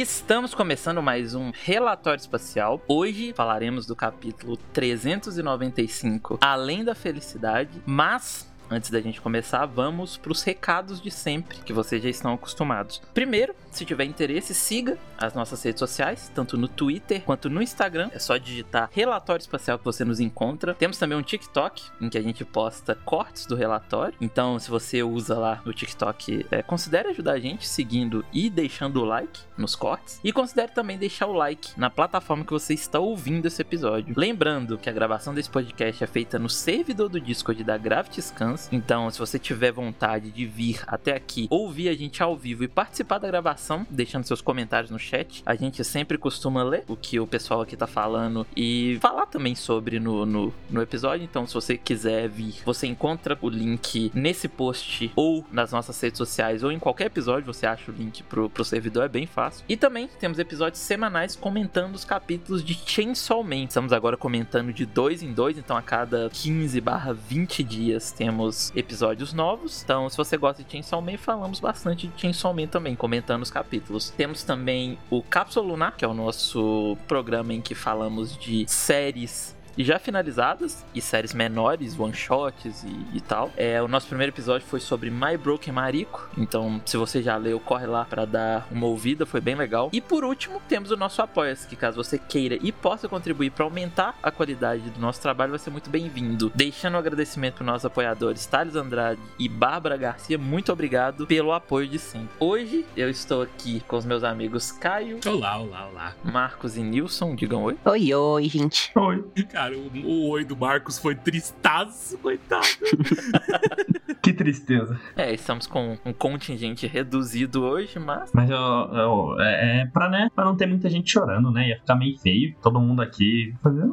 Estamos começando mais um relatório espacial. Hoje falaremos do capítulo 395, Além da Felicidade, mas Antes da gente começar, vamos para os recados de sempre, que vocês já estão acostumados. Primeiro, se tiver interesse, siga as nossas redes sociais, tanto no Twitter quanto no Instagram. É só digitar Relatório Espacial que você nos encontra. Temos também um TikTok, em que a gente posta cortes do relatório. Então, se você usa lá o TikTok, é, considere ajudar a gente seguindo e deixando o like nos cortes. E considere também deixar o like na plataforma que você está ouvindo esse episódio. Lembrando que a gravação desse podcast é feita no servidor do Discord da Gravity Scans então, se você tiver vontade de vir até aqui, ouvir a gente ao vivo e participar da gravação, deixando seus comentários no chat, a gente sempre costuma ler o que o pessoal aqui tá falando e falar também sobre no, no, no episódio. Então, se você quiser vir, você encontra o link nesse post ou nas nossas redes sociais ou em qualquer episódio, você acha o link pro, pro servidor, é bem fácil. E também temos episódios semanais comentando os capítulos de Chainsaw Man. Estamos agora comentando de dois em dois, então a cada 15 barra 20 dias temos episódios novos. Então, se você gosta de Chainsaw Man, falamos bastante de Chainsaw Man também, comentando os capítulos. Temos também o Cápsula Lunar, que é o nosso programa em que falamos de séries já finalizadas e séries menores, one shots e, e, tal. É, o nosso primeiro episódio foi sobre My Broken Marico, então se você já leu, corre lá para dar uma ouvida, foi bem legal. E por último, temos o nosso apoia que caso você queira e possa contribuir para aumentar a qualidade do nosso trabalho, vai ser muito bem-vindo. Deixando um agradecimento para nossos apoiadores Thales Andrade e Bárbara Garcia, muito obrigado pelo apoio de sempre. Hoje eu estou aqui com os meus amigos Caio. Olá, olá, olá. Marcos e Nilson, digam oi. Oi, oi, gente. Oi. Cara, o, o oi do Marcos foi tristaço, coitado. que tristeza. É, estamos com um contingente reduzido hoje, mas. Mas eu, eu, é, é pra, né, pra não ter muita gente chorando, né? Ia ficar meio feio. Todo mundo aqui fazendo.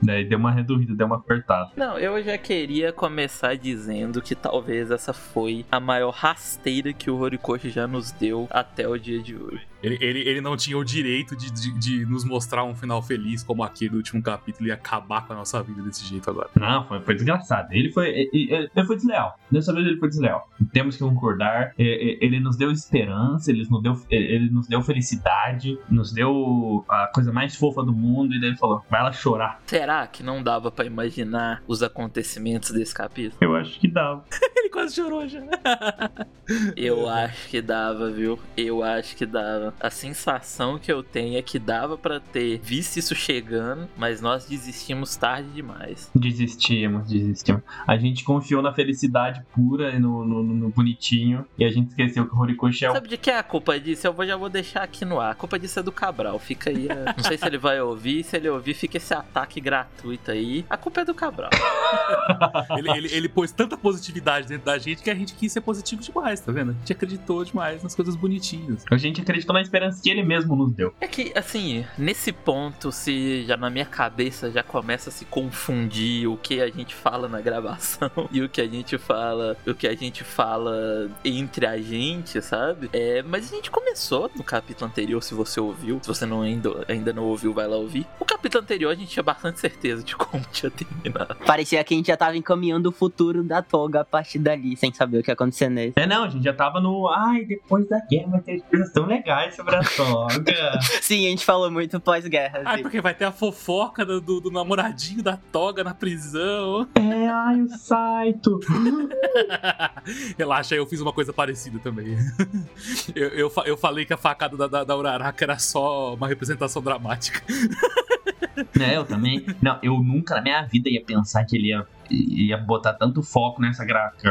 Daí deu uma reduzida, deu uma apertada. Não, eu já queria começar dizendo que talvez essa foi a maior rasteira que o Horikoshi já nos deu até o dia de hoje. Ele, ele, ele não tinha o direito de, de, de, nos mostrar um final feliz como aquele do último capítulo e acabar com a nossa vida desse jeito agora. Não, foi, foi desgraçado. Ele foi, ele, ele foi desleal. Dessa vez ele foi desleal. Temos que concordar. Ele nos deu esperança, ele nos deu, ele nos deu felicidade, nos deu a coisa mais fofa do mundo e daí ele falou: vai lá chorar. Será que não dava para imaginar os acontecimentos desse capítulo? Eu acho que dava. ele quase chorou já. Eu acho que dava, viu? Eu acho que dava. A sensação que eu tenho é que dava para ter visto isso chegando, mas nós desistimos tarde demais. Desistimos, desistimos. A gente confiou na felicidade pura e no, no, no bonitinho e a gente esqueceu que o Horikoshi é o... Sabe de que é a culpa disso? Eu já vou deixar aqui no ar. A culpa disso é do Cabral. Fica aí. A... Não sei se ele vai ouvir. Se ele ouvir, fica esse ataque gratuito aí. A culpa é do Cabral. ele, ele, ele pôs tanta positividade dentro da gente que a gente quis ser positivo demais, tá vendo? A gente acreditou demais nas coisas bonitinhas. A gente acreditou na esperança que ele mesmo nos deu. É que, assim, nesse ponto, se já na minha cabeça já começa a se confundir o que a gente fala na gravação e o que a gente fala, o que a gente fala entre a gente, sabe? É, mas a gente começou no capítulo anterior, se você ouviu. Se você não ainda, ainda não ouviu, vai lá ouvir. O capítulo anterior a gente tinha bastante certeza de como tinha terminado. Parecia que a gente já tava encaminhando o futuro da toga a partir dali, sem saber o que ia acontecer nele. É, não, a gente já tava no. Ai, depois da guerra vai ter coisas tão legais sobre a toga. Sim, a gente falou muito pós-guerra. Ah, porque vai ter a fofoca do, do, do, namoradinho da toga na prisão. É, ai, o Saito. Relaxa, eu fiz uma coisa parecida também. eu, eu, eu falei que a facada da, da, da Uraraka era só uma representação dramática. É, eu também. Não, eu nunca na minha vida ia pensar que ele ia ia botar tanto foco nessa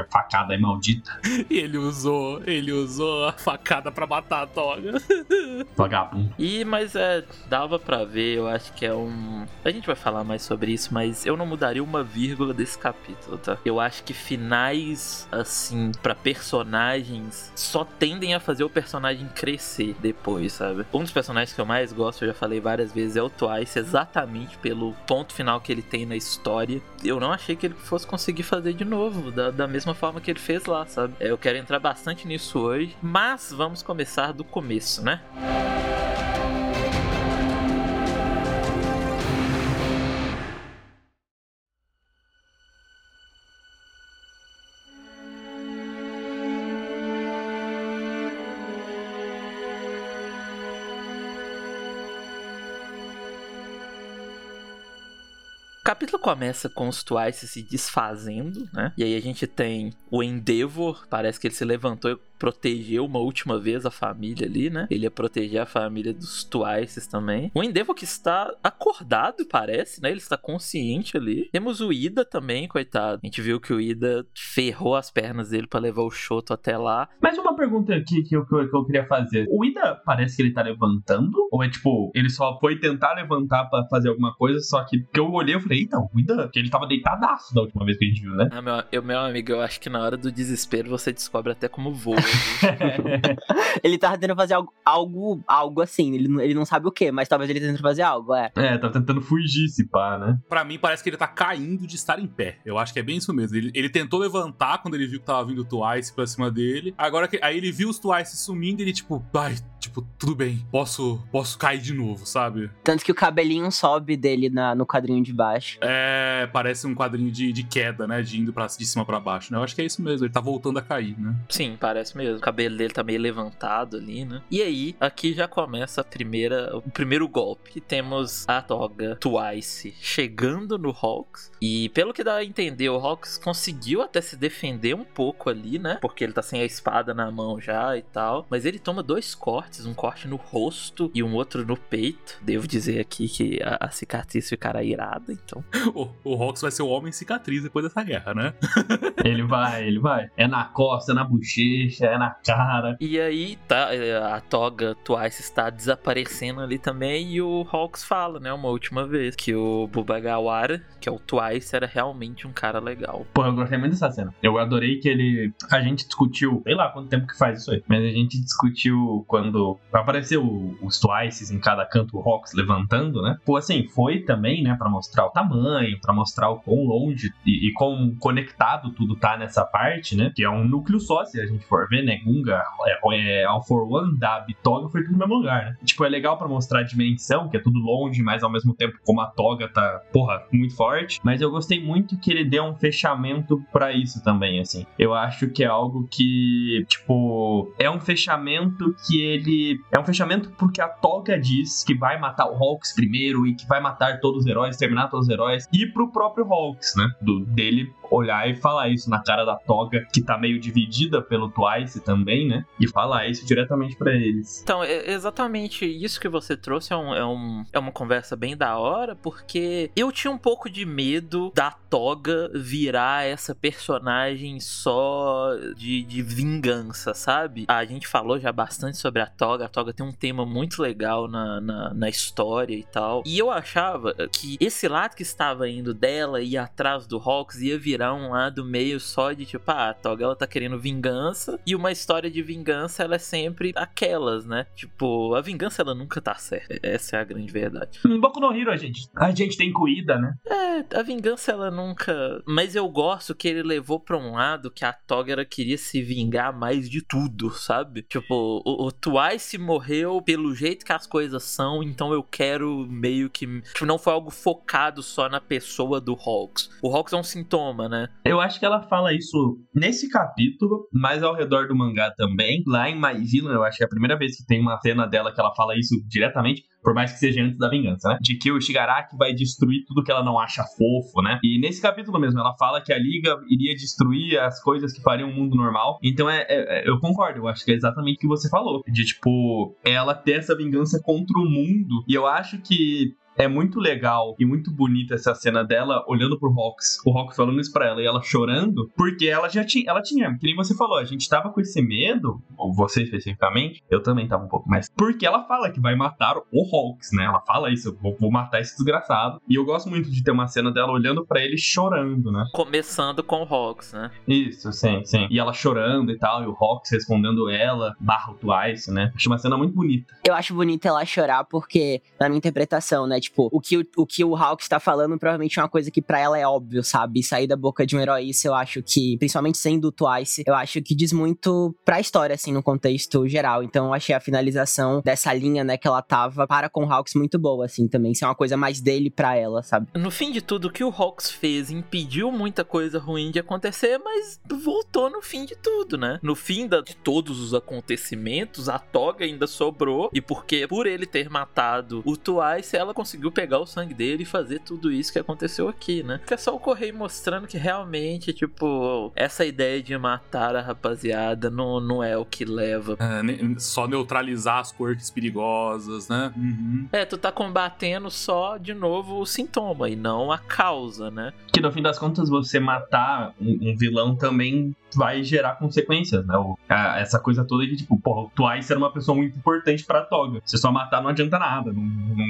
facada aí maldita. E ele usou, ele usou a facada para matar a toga. Vagabundo. E, mas é, dava para ver, eu acho que é um. A gente vai falar mais sobre isso, mas eu não mudaria uma vírgula desse capítulo, tá? Eu acho que finais, assim, para personagens só tendem a fazer o personagem crescer depois, sabe? Um dos personagens que eu mais gosto, eu já falei várias vezes, é o Twice, exatamente pelo ponto final que ele tem na história. Eu não achei que ele fosse conseguir fazer de novo, da, da mesma forma que ele fez lá, sabe? É, eu quero entrar bastante nisso hoje, mas vamos começar do começo, né? Música capítulo começa com os Twice se desfazendo, né? E aí a gente tem o Endeavor, parece que ele se levantou protegeu uma última vez a família ali, né? Ele ia proteger a família dos Twices também. O Endeavor que está acordado, parece, né? Ele está consciente ali. Temos o Ida também, coitado. A gente viu que o Ida ferrou as pernas dele para levar o Shoto até lá. Mas uma pergunta aqui que eu, que eu, que eu queria fazer. O Ida parece que ele tá levantando? Ou é tipo, ele só foi tentar levantar para fazer alguma coisa, só que que eu olhei eu falei, eita, o Ida, que ele tava deitadaço da última vez que a gente viu, né? Ah, meu, eu, meu amigo, eu acho que na hora do desespero você descobre até como voa. ele tava tentando fazer algo, algo, algo assim. Ele, não- ele não sabe o que, mas talvez ele tentando fazer algo, é. É, tava tentando fugir, se pá, né? Pra mim, parece que ele tá caindo de estar em pé. Eu acho que é bem isso mesmo. Ele, ele tentou levantar quando ele viu que tava vindo o Twice pra cima dele. Agora que aí ele viu os Twice sumindo, ele tipo, ai, tipo, tudo bem, posso, posso cair de novo, sabe? Tanto que o cabelinho sobe dele na, no quadrinho de baixo. É, parece um quadrinho de, de queda, né? De indo pra, de cima pra baixo, né? Eu acho que é isso mesmo, ele tá voltando a cair, né? Sim, parece mesmo. O cabelo dele tá meio levantado ali, né? E aí, aqui já começa a primeira, o primeiro golpe. Que temos a Toga Twice chegando no Hawks. E pelo que dá a entender, o Hawks conseguiu até se defender um pouco ali, né? Porque ele tá sem a espada na mão já e tal. Mas ele toma dois cortes, um corte no rosto e um outro no peito. Devo dizer aqui que a, a cicatriz ficará irada, então. O, o Hawks vai ser o homem cicatriz depois dessa guerra, né? Ele vai, ele vai. É na costa, é na bochecha, na cara. E aí, tá, é, a toga Twice está desaparecendo ali também. E o Hawks fala, né, uma última vez, que o Bubagawara, que é o Twice, era realmente um cara legal. Pô, eu gostei muito dessa cena. Eu adorei que ele. A gente discutiu, sei lá quanto tempo que faz isso aí, mas a gente discutiu quando apareceu os Twices em cada canto, o Hawks levantando, né? Pô, assim, foi também, né, pra mostrar o tamanho, pra mostrar o quão longe e, e quão conectado tudo tá nessa parte, né? Que é um núcleo só, se a gente for ver, né? Gunga, é, é, All for One, Dab, Toga foi tudo no mesmo lugar, né? Tipo, é legal pra mostrar a dimensão, que é tudo longe, mas ao mesmo tempo, como a Toga tá, porra, muito forte. Mas eu gostei muito que ele deu um fechamento pra isso também, assim. Eu acho que é algo que, tipo, é um fechamento que ele. É um fechamento porque a Toga diz que vai matar o Hawks primeiro e que vai matar todos os heróis, terminar todos os heróis. E pro próprio Hawks, né? Do, dele olhar e falar isso na cara da Toga, que tá meio dividida pelo Twice também, né? E falar isso diretamente pra eles. Então, é exatamente isso que você trouxe é, um, é, um, é uma conversa bem da hora, porque eu tinha um pouco de medo da Toga virar essa personagem só de, de vingança, sabe? A gente falou já bastante sobre a Toga, a Toga tem um tema muito legal na, na, na história e tal. E eu achava que esse lado que estava indo dela e atrás do Hawks ia virar um lado meio só de tipo, ah, a Toga ela tá querendo vingança e uma história de vingança ela é sempre aquelas, né? Tipo, a vingança ela nunca tá certa. Essa é a grande verdade. Um pouco no Hero, a gente. A gente tem cuida, né? É, a vingança ela nunca. Mas eu gosto que ele levou pra um lado que a Toga ela queria se vingar mais de tudo, sabe? Tipo, o, o Twice morreu pelo jeito que as coisas são, então eu quero meio que. Tipo, não foi algo focado só na pessoa do Hawks. O Hawks é um sintoma, né? Eu acho que ela fala isso nesse capítulo, mas ao redor do mangá também. Lá em My Villain, eu acho que é a primeira vez que tem uma cena dela que ela fala isso diretamente, por mais que seja antes da vingança, né? De que o Shigaraki vai destruir tudo que ela não acha fofo, né? E nesse capítulo mesmo, ela fala que a Liga iria destruir as coisas que fariam o mundo normal. Então é, é- é- eu concordo, eu acho que é exatamente o que você falou. De tipo, ela ter essa vingança contra o mundo. E eu acho que é muito legal e muito bonita essa cena dela olhando pro Hawks, o Hawks falando isso pra ela e ela chorando, porque ela já tinha, ela tinha, que nem você falou, a gente tava com esse medo, ou você especificamente, eu também tava um pouco mais, porque ela fala que vai matar o Hawks, né? Ela fala isso, eu vou, vou matar esse desgraçado. E eu gosto muito de ter uma cena dela olhando pra ele chorando, né? Começando com o Hawks, né? Isso, sim, sim. E ela chorando e tal, e o Hawks respondendo ela, barra o Twice, né? Acho uma cena muito bonita. Eu acho bonito ela chorar porque, na minha interpretação, né? Tipo, o que o, que o Hawks tá falando provavelmente é uma coisa que pra ela é óbvio, sabe? Sair da boca de um herói, isso eu acho que, principalmente sendo o Twice, eu acho que diz muito pra história, assim, no contexto geral. Então eu achei a finalização dessa linha, né, que ela tava para com o Hawks muito boa, assim, também. Ser uma coisa mais dele pra ela, sabe? No fim de tudo, o que o Hawks fez impediu muita coisa ruim de acontecer, mas voltou no fim de tudo, né? No fim da- de todos os acontecimentos, a Toga ainda sobrou, e porque por ele ter matado o Twice, ela conseguiu conseguiu pegar o sangue dele e fazer tudo isso que aconteceu aqui, né? Que é só o Correio mostrando que realmente, tipo, essa ideia de matar a rapaziada não, não é o que leva. É, só neutralizar as quirks perigosas, né? Uhum. É, tu tá combatendo só, de novo, o sintoma e não a causa, né? Que no fim das contas, você matar um, um vilão também vai gerar consequências, né? O, a, essa coisa toda de tipo, porra, o Twice era uma pessoa muito importante pra Toga. Se só matar não adianta nada, não,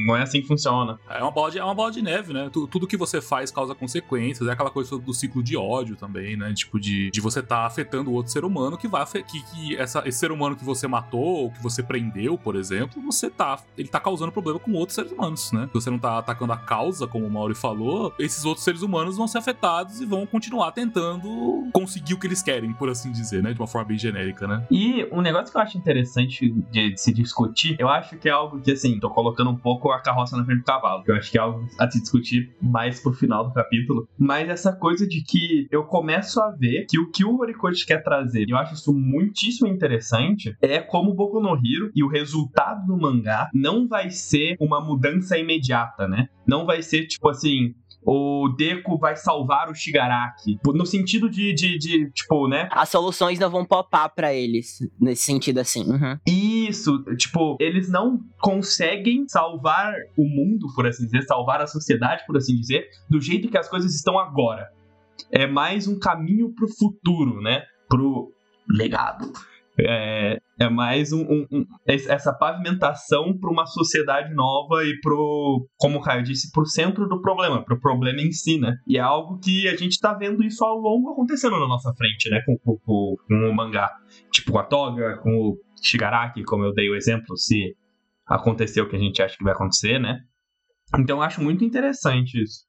não é assim que funciona. É uma bola de, é uma bola de neve, né? Tudo, tudo que você faz causa consequências. É aquela coisa do ciclo de ódio também, né? Tipo, de, de você tá afetando o outro ser humano que vai que, que essa, esse ser humano que você matou ou que você prendeu, por exemplo, você tá. Ele tá causando problema com outros seres humanos, né? Se você não tá atacando a causa, como o Mauri falou, esses outros seres humanos vão ser afetados e vão continuar tentando conseguir o que eles querem, por assim dizer, né? De uma forma bem genérica, né? E um negócio que eu acho interessante de, de se discutir, eu acho que é algo que, assim, tô colocando um pouco a carroça na frente cavalo. Eu acho que é algo a se discutir mais pro final do capítulo. Mas essa coisa de que eu começo a ver que o que o Horikoshi quer trazer, e eu acho isso muitíssimo interessante, é como o Boku no Hero e o resultado do mangá não vai ser uma mudança imediata, né? Não vai ser tipo assim, o Deco vai salvar o Shigaraki. No sentido de, de, de tipo, né? As soluções não vão popar para eles, nesse sentido assim. Uhum. Isso, tipo, eles não conseguem salvar o mundo, por assim dizer, salvar a sociedade, por assim dizer, do jeito que as coisas estão agora. É mais um caminho pro futuro, né? Pro legado. É, é mais um, um, um, essa pavimentação para uma sociedade nova e pro, como o Caio disse, pro centro do problema, pro problema em si, né? E é algo que a gente tá vendo isso ao longo acontecendo na nossa frente, né? Com, com, com, com o mangá. Tipo com a Toga, com o Shigaraki, como eu dei o exemplo, se aconteceu o que a gente acha que vai acontecer, né? Então eu acho muito interessante isso.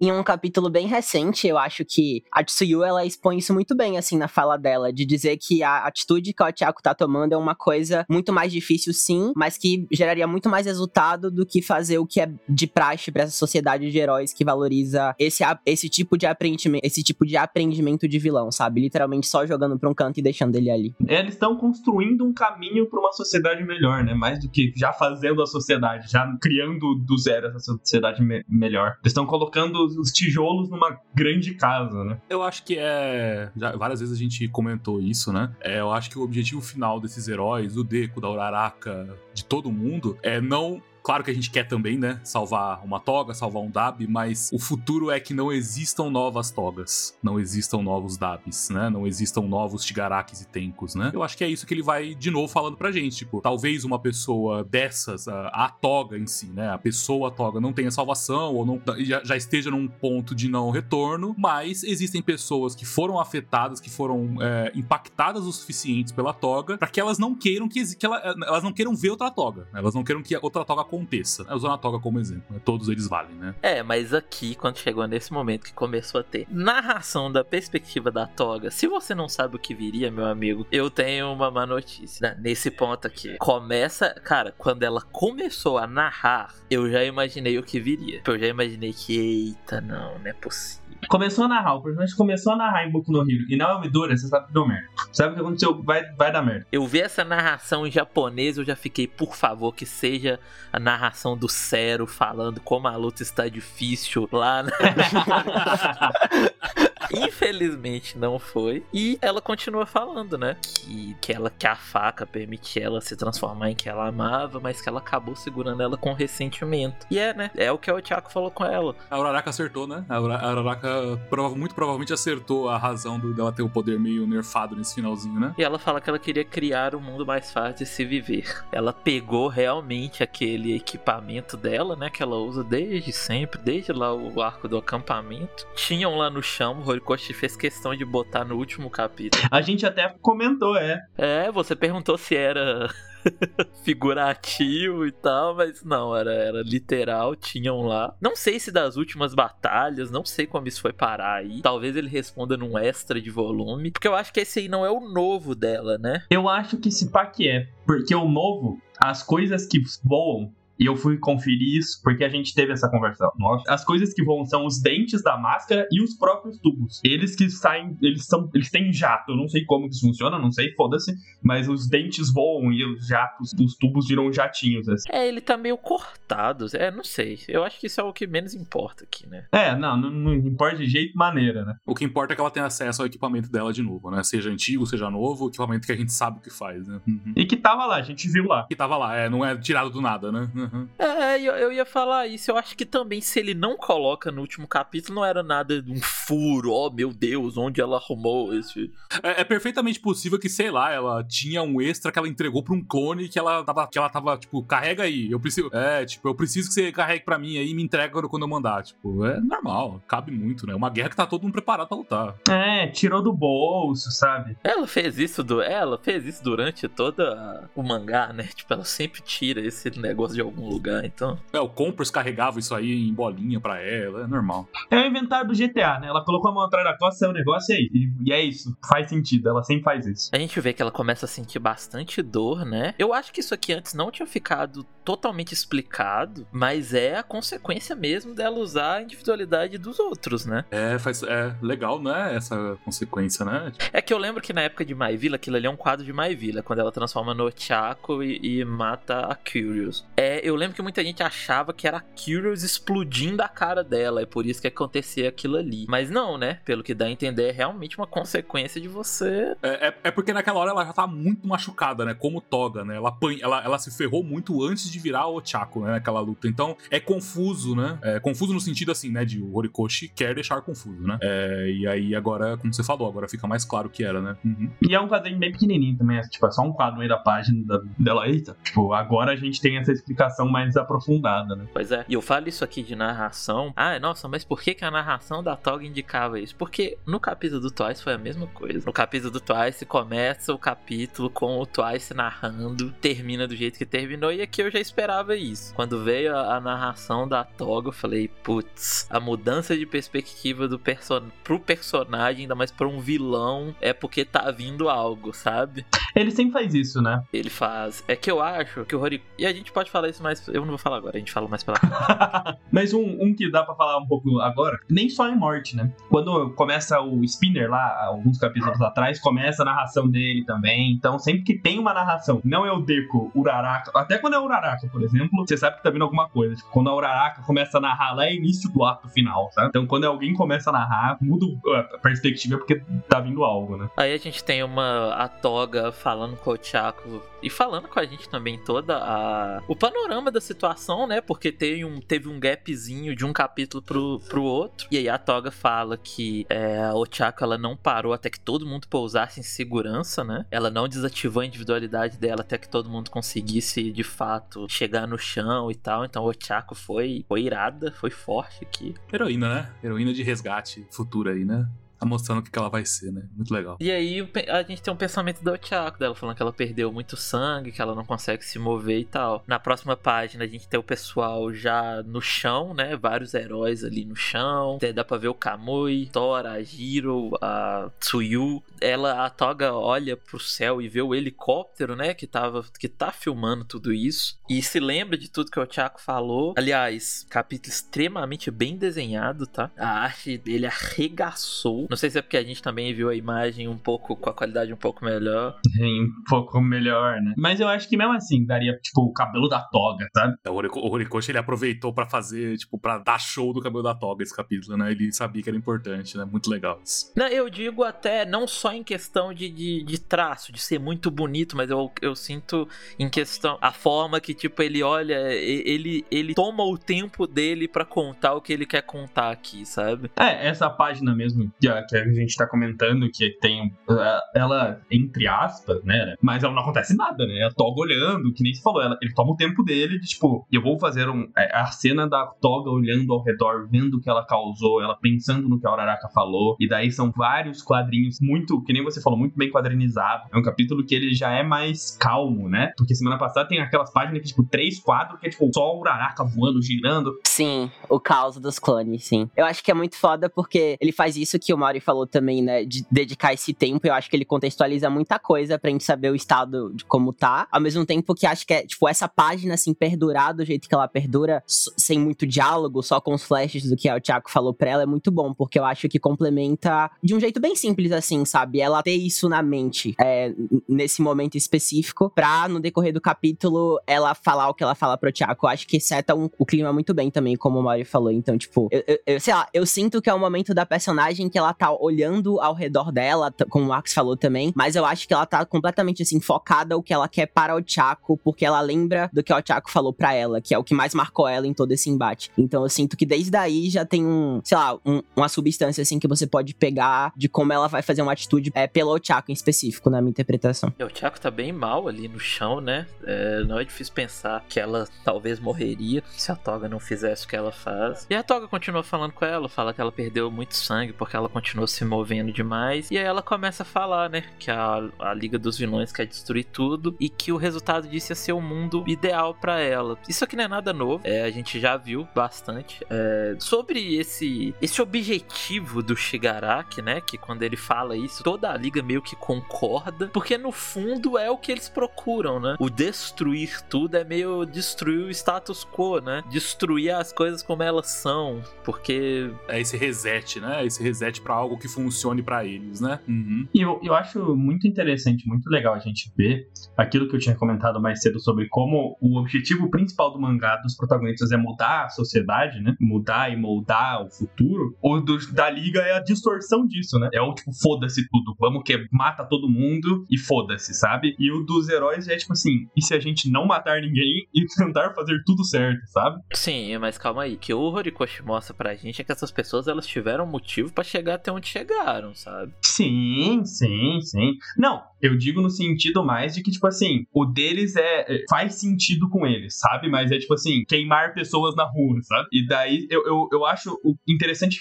Em um capítulo bem recente, eu acho que a Tsuyu, ela expõe isso muito bem, assim, na fala dela, de dizer que a atitude que o Tiago tá tomando é uma coisa muito mais difícil, sim, mas que geraria muito mais resultado do que fazer o que é de praxe para essa sociedade de heróis que valoriza esse, esse tipo de aprendimento, esse tipo de aprendimento de vilão, sabe? Literalmente só jogando pra um canto e deixando ele ali. Eles estão construindo um caminho para uma sociedade melhor, né? Mais do que já fazendo a sociedade, já criando do zero essa sociedade me melhor. Eles estão colocando os tijolos numa grande casa, né? Eu acho que é. Já, várias vezes a gente comentou isso, né? É, eu acho que o objetivo final desses heróis, do Deco, da Uraraka, de todo mundo, é não Claro que a gente quer também, né? Salvar uma toga, salvar um Dab, mas o futuro é que não existam novas togas, não existam novos Dabs, né? Não existam novos Shigarakis e Tenkos, né? Eu acho que é isso que ele vai de novo falando pra gente. Tipo, talvez uma pessoa dessas, a, a toga em si, né? A pessoa toga não tenha salvação ou não, já, já, esteja num ponto de não retorno, mas existem pessoas que foram afetadas, que foram é, impactadas o suficiente pela toga, para que elas não queiram que, que ela, elas não queiram ver outra toga, né? elas não queiram que outra toga aconteça. Né? Usando a toga como exemplo, né? todos eles valem, né? É, mas aqui, quando chegou nesse momento que começou a ter narração da perspectiva da toga, se você não sabe o que viria, meu amigo, eu tenho uma má notícia. Né? Nesse ponto aqui, começa, cara, quando ela começou a narrar, eu já imaginei o que viria. Eu já imaginei que, eita, não, não é possível começou a narrar, o personagem começou a narrar em Boku no Hero e não é Midori, você sabe que deu merda. Sabe o que aconteceu? Vai, vai dar merda. Eu vi essa narração em japonês, eu já fiquei, por favor, que seja a narração do Cero falando como a luta está difícil lá. Né? Infelizmente não foi. E ela continua falando, né? Que, que, ela, que a faca permitia ela se transformar em que ela amava, mas que ela acabou segurando ela com ressentimento. E é, né? É o que o Tiago falou com ela. A Uraraka acertou, né? A Uraraka prova, muito provavelmente acertou a razão do, dela ter o poder meio nerfado nesse finalzinho, né? E ela fala que ela queria criar um mundo mais fácil de se viver. Ela pegou realmente aquele equipamento dela, né? Que ela usa desde sempre, desde lá o arco do acampamento. Tinham lá no chão, Horikoshi fez questão de botar no último capítulo. A gente até comentou, é. É, você perguntou se era figurativo e tal, mas não, era, era literal, tinham lá. Não sei se das últimas batalhas, não sei como isso foi parar aí. Talvez ele responda num extra de volume, porque eu acho que esse aí não é o novo dela, né? Eu acho que esse pá que é, porque o novo, as coisas que voam E eu fui conferir isso porque a gente teve essa conversa. As coisas que voam são os dentes da máscara e os próprios tubos. Eles que saem, eles são, eles têm jato. Eu não sei como isso funciona, não sei, foda-se. Mas os dentes voam e os jatos, os tubos viram jatinhos. Assim. É, ele tá meio cortado. É, não sei. Eu acho que isso é o que menos importa aqui, né? É, não, não, não importa de jeito maneira, né? O que importa é que ela tenha acesso ao equipamento dela de novo, né? Seja antigo, seja novo, o equipamento que a gente sabe o que faz, né? Uhum. E que tava lá, a gente viu lá. Que tava lá, é, não é tirado do nada, né? Uhum. É, eu, eu ia falar isso. Eu acho que também, se ele não coloca no último capítulo, não era nada de um furo. Oh, meu Deus, onde ela arrumou esse. É, é perfeitamente possível que, sei lá, ela tinha um extra que ela entregou pra um clone que ela tava, que ela tava tipo, carrega aí. Eu preciso. É, tipo, eu preciso que você carregue pra mim aí e me entrega quando eu mandar. Tipo, é normal, cabe muito, né? Uma guerra que tá todo mundo preparado pra lutar. É, tirou do bolso, sabe? Ela fez isso do. Ela fez isso durante toda o mangá, né? Tipo, ela sempre tira esse negócio de algum lugar, então. É, o Compras carregava isso aí em bolinha pra ela, é normal. É o inventário do GTA, né? Ela colocou a mão atrás da costa, saiu o negócio e aí. E, e é isso. Faz sentido, ela sempre faz isso. A gente vê que ela começa a sentir bastante dor, né? Eu acho que isso aqui antes não tinha ficado totalmente explicado, mas é a consequência mesmo dela usar a individualidade dos outros, né? É, faz, é legal, né? Essa consequência, né? É que eu lembro que na época de My Villa, aquilo ali é um quadro de My Villa, quando ela transforma no Chaco e, e mata a Curious. É, eu lembro que muita gente achava que era a Curious explodindo a cara dela, é por isso que acontecia aquilo ali. Mas não, né? Pelo que dá a entender, é realmente uma consequência de você. É, é, é porque naquela hora ela já tá muito machucada, né? Como toga, né? Ela, ela, ela se ferrou muito antes de virar o Chaco, né? Naquela luta. Então é confuso, né? É confuso no sentido assim, né? De o Horikoshi quer deixar confuso, né? É, e aí agora, como você falou, agora fica mais claro que era, né? Uhum. E é um quadrinho bem pequenininho também, é, tipo, é só um quadro no meio da página da, dela. Eita, tipo, agora a gente tem essa explicação mais aprofundada, né? Pois é. E eu falo isso aqui de narração. Ah, nossa, mas por que, que a narração da Toga indicava isso? Porque no capítulo do Twice foi a mesma coisa. No capítulo do Twice começa o capítulo com o Twice narrando, termina do jeito que terminou, e aqui eu já esperava isso. Quando veio a, a narração da Toga, eu falei, putz, a mudança de perspectiva do person pro personagem, ainda mais pra um vilão, é porque tá vindo algo, sabe? Ele sempre faz isso, né? Ele faz. É que eu acho que o Rory. E a gente pode falar isso mais. Eu não vou falar agora, a gente fala mais pela Mas um, um, que dá pra falar um pouco agora, nem só em morte, né? Quando começa o Spinner lá, alguns capítulos atrás, começa a narração dele também. Então, sempre que tem uma narração, não é o Deco, Uraraka. Até quando é o Uraraka, por exemplo, você sabe que tá vindo alguma coisa. Tipo, quando a Uraraka começa a narrar lá é início do ato final, sabe? Então, quando alguém começa a narrar, muda a perspectiva porque tá vindo algo, né? Aí a gente tem uma a Toga falando com o Chaco e falando com a gente também toda a o panorama da situação, né? Porque teve um, teve um gapzinho de um capítulo pro, pro outro. E aí a Toga fala que é, a Ochako ela não parou até que todo mundo pousasse em segurança, né? Ela não desativou a individualidade dela até que todo mundo conseguisse de fato chegar no chão e tal. Então o Ochako foi, foi irada, foi forte aqui. Heroína, né? Heroína de resgate futura aí, né? Tá mostrando o que, que ela vai ser, né? Muito legal. E aí a gente tem um pensamento do Otiaco dela, falando que ela perdeu muito sangue, que ela não consegue se mover e tal. Na próxima página a gente tem o pessoal já no chão, né? Vários heróis ali no chão. Dá pra ver o Kamui, Tora, a Jiro, a Tsuyu. Ela, a Toga olha pro céu e vê o helicóptero, né? Que, tava, que tá filmando tudo isso. E se lembra de tudo que o Otiaco falou. Aliás, capítulo extremamente bem desenhado, tá? A arte dele arregaçou não sei se é porque a gente também viu a imagem um pouco com a qualidade um pouco melhor. Um pouco melhor, né? Mas eu acho que mesmo assim daria, tipo, o cabelo da toga, sabe? É, o Horikoshi ele aproveitou para fazer, tipo, para dar show do cabelo da toga esse capítulo, né? Ele sabia que era importante, né? Muito legal isso. Não, eu digo até não só em questão de, de, de traço, de ser muito bonito, mas eu, eu sinto em questão a forma que, tipo, ele olha, ele, ele toma o tempo dele para contar o que ele quer contar aqui, sabe? É, essa página mesmo, que a gente tá comentando, que tem é, ela, entre aspas, né? Mas ela não acontece nada, né? A Toga olhando, que nem se falou, ela, ele toma o tempo dele de tipo, eu vou fazer um, é, a cena da Toga olhando ao redor, vendo o que ela causou, ela pensando no que a Uraraka falou, e daí são vários quadrinhos muito, que nem você falou, muito bem quadrinizado. É um capítulo que ele já é mais calmo, né? Porque semana passada tem aquelas páginas que, tipo, três quadros que é tipo só o Uraraka voando, girando. Sim, o caos dos clones, sim. Eu acho que é muito foda porque ele faz isso que o Mauri falou também, né, de dedicar esse tempo, eu acho que ele contextualiza muita coisa pra gente saber o estado de como tá. Ao mesmo tempo que acho que é, tipo, essa página, assim, perdurar do jeito que ela perdura, sem muito diálogo, só com os flashes do que o Thiago falou pra ela, é muito bom, porque eu acho que complementa de um jeito bem simples, assim, sabe? Ela ter isso na mente, é, nesse momento específico, pra, no decorrer do capítulo, ela falar o que ela fala pro Thiago. Eu acho que seta um, o clima muito bem também, como o Mauri falou. Então, tipo, eu, eu, eu, sei lá, eu sinto que é o momento da personagem que ela tá olhando ao redor dela, como o Max falou também, mas eu acho que ela tá completamente, assim, focada o que ela quer para o Chaco, porque ela lembra do que o Chaco falou para ela, que é o que mais marcou ela em todo esse embate. Então eu sinto que desde aí já tem um, sei lá, um, uma substância, assim, que você pode pegar de como ela vai fazer uma atitude é, pelo Chaco em específico, na minha interpretação. O Chaco tá bem mal ali no chão, né? É, não é difícil pensar que ela talvez morreria se a Toga não fizesse o que ela faz. E a Toga continua falando com ela, fala que ela perdeu muito sangue porque ela continuou se movendo demais. E aí ela começa a falar, né, que a, a Liga dos Vilões quer destruir tudo e que o resultado disso ia ser o mundo ideal para ela. Isso aqui não é nada novo, é, a gente já viu bastante. É, sobre esse, esse objetivo do Shigaraki, né, que quando ele fala isso, toda a Liga meio que concorda, porque no fundo é o que eles procuram, né? O destruir tudo é meio destruir o status quo, né? Destruir as coisas como elas são, porque... É esse reset, né? Esse reset para algo que funcione para eles, né? Uhum. E eu, eu acho muito interessante, muito legal a gente ver aquilo que eu tinha comentado mais cedo sobre como o objetivo principal do mangá dos protagonistas é mudar a sociedade, né? Mudar e moldar o futuro. O do, da liga é a distorção disso, né? É o tipo, foda-se tudo. Vamos que mata todo mundo e foda-se, sabe? E o dos heróis é tipo assim, e se a gente não matar ninguém e tentar fazer tudo certo, sabe? Sim, mas calma aí. que o Horikoshi mostra pra gente é que essas pessoas elas tiveram motivo para chegar até onde chegaram, sabe? Sim, sim, sim. Não, eu digo no sentido mais de que, tipo assim, o deles é, é. faz sentido com eles, sabe? Mas é tipo assim, queimar pessoas na rua, sabe? E daí eu, eu, eu acho interessante,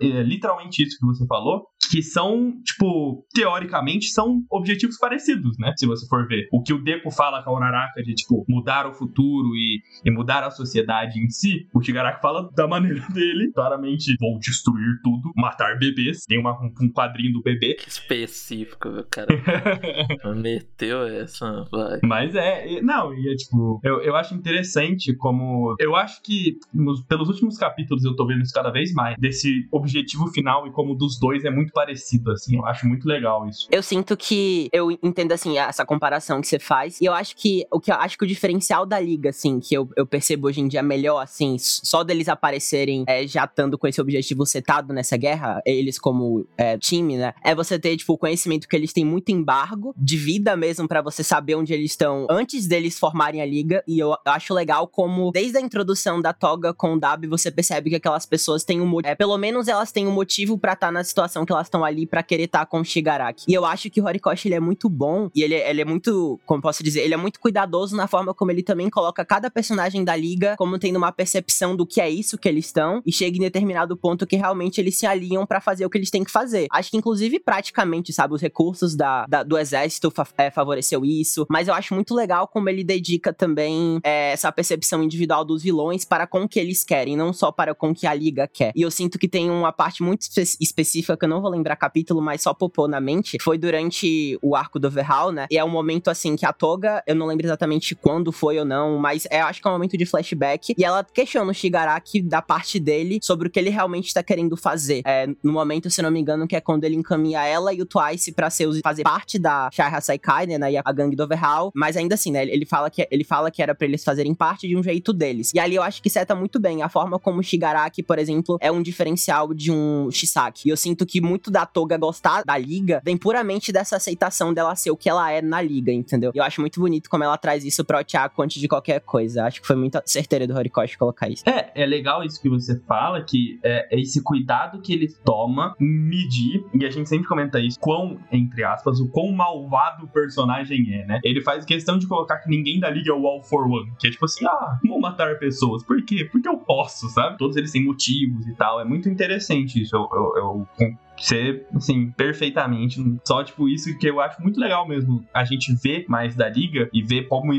é, literalmente isso que você falou, que são, tipo, teoricamente, são objetivos parecidos, né? Se você for ver. O que o Deco fala com a Onaraka de, tipo, mudar o futuro e, e mudar a sociedade em si, o Shigaraki fala da maneira dele, claramente, vou destruir tudo, matar bebês. Tem uma, um quadrinho do bebê. Que específico, meu cara. Meteu essa, vai. Mas é, não, e é tipo, eu, eu acho interessante como. Eu acho que nos, pelos últimos capítulos eu tô vendo isso cada vez mais, desse objetivo final e como dos dois é muito parecido, assim. Eu acho muito legal isso. Eu sinto que eu entendo, assim, essa comparação que você faz. E eu acho que o que eu acho que o diferencial da liga, assim, que eu, eu percebo hoje em dia melhor, assim, só deles aparecerem é, já estando com esse objetivo setado nessa guerra, eles como é, time, né? É você ter, tipo, o conhecimento que eles têm muito embargo de vida mesmo para você saber onde eles estão antes deles formarem a liga. E eu acho legal como, desde a introdução da Toga com o Dab, você percebe que aquelas pessoas têm um é, pelo menos elas têm um motivo para estar tá na situação que elas estão ali para querer estar tá com o Shigaraki. E eu acho que o Horikoshi ele é muito bom e ele, ele é muito, como posso dizer, ele é muito cuidadoso na forma como ele também coloca cada personagem da liga como tendo uma percepção do que é isso que eles estão e chega em determinado ponto que realmente eles se alinham para fazer o que eles têm que fazer. Acho que inclusive praticamente, sabe, os recursos da, da do exército fa é, favoreceu isso, mas eu acho muito legal como ele dedica também é, essa percepção individual dos vilões para com o que eles querem, não só para com o que a liga quer. E eu sinto que tem uma parte muito espe específica que eu não vou lembrar capítulo, mas só popou na mente, foi durante o arco do Overhaul, né? E é um momento assim que a Toga, eu não lembro exatamente quando foi ou não, mas é, acho que é um momento de flashback, e ela questiona o Shigaraki da parte dele sobre o que ele realmente está querendo fazer. É, no momento, se não me engano, que é quando ele encaminha ela e o Twice para fazer parte da Shai Hasaikai, né, e a gangue do Overhaul, mas ainda assim, né, ele fala que ele fala que era para eles fazerem parte de um jeito deles. E ali eu acho que seta muito bem a forma como Shigaraki, por exemplo, é um diferencial de um Shisaki. E eu sinto que muito da Toga gostar da liga vem puramente dessa aceitação dela ser o que ela é na liga, entendeu? E eu acho muito bonito como ela traz isso pro Tiago antes de qualquer coisa. Acho que foi muito certeira do Horikoshi colocar isso. É, é legal isso que você fala, que é, é esse cuidado que ele toma medir, e a gente sempre comenta isso, quão, entre aspas, o quão malvado o personagem é, né? Ele faz questão de colocar que ninguém da liga é o All for One, que é tipo assim, ah, vou matar pessoas. Por quê? Porque eu posso, sabe? Todos eles têm motivos e tal. É muito interessante isso. Eu, eu, eu ser, assim, perfeitamente. Só, tipo, isso que eu acho muito legal mesmo. A gente vê mais da liga e ver como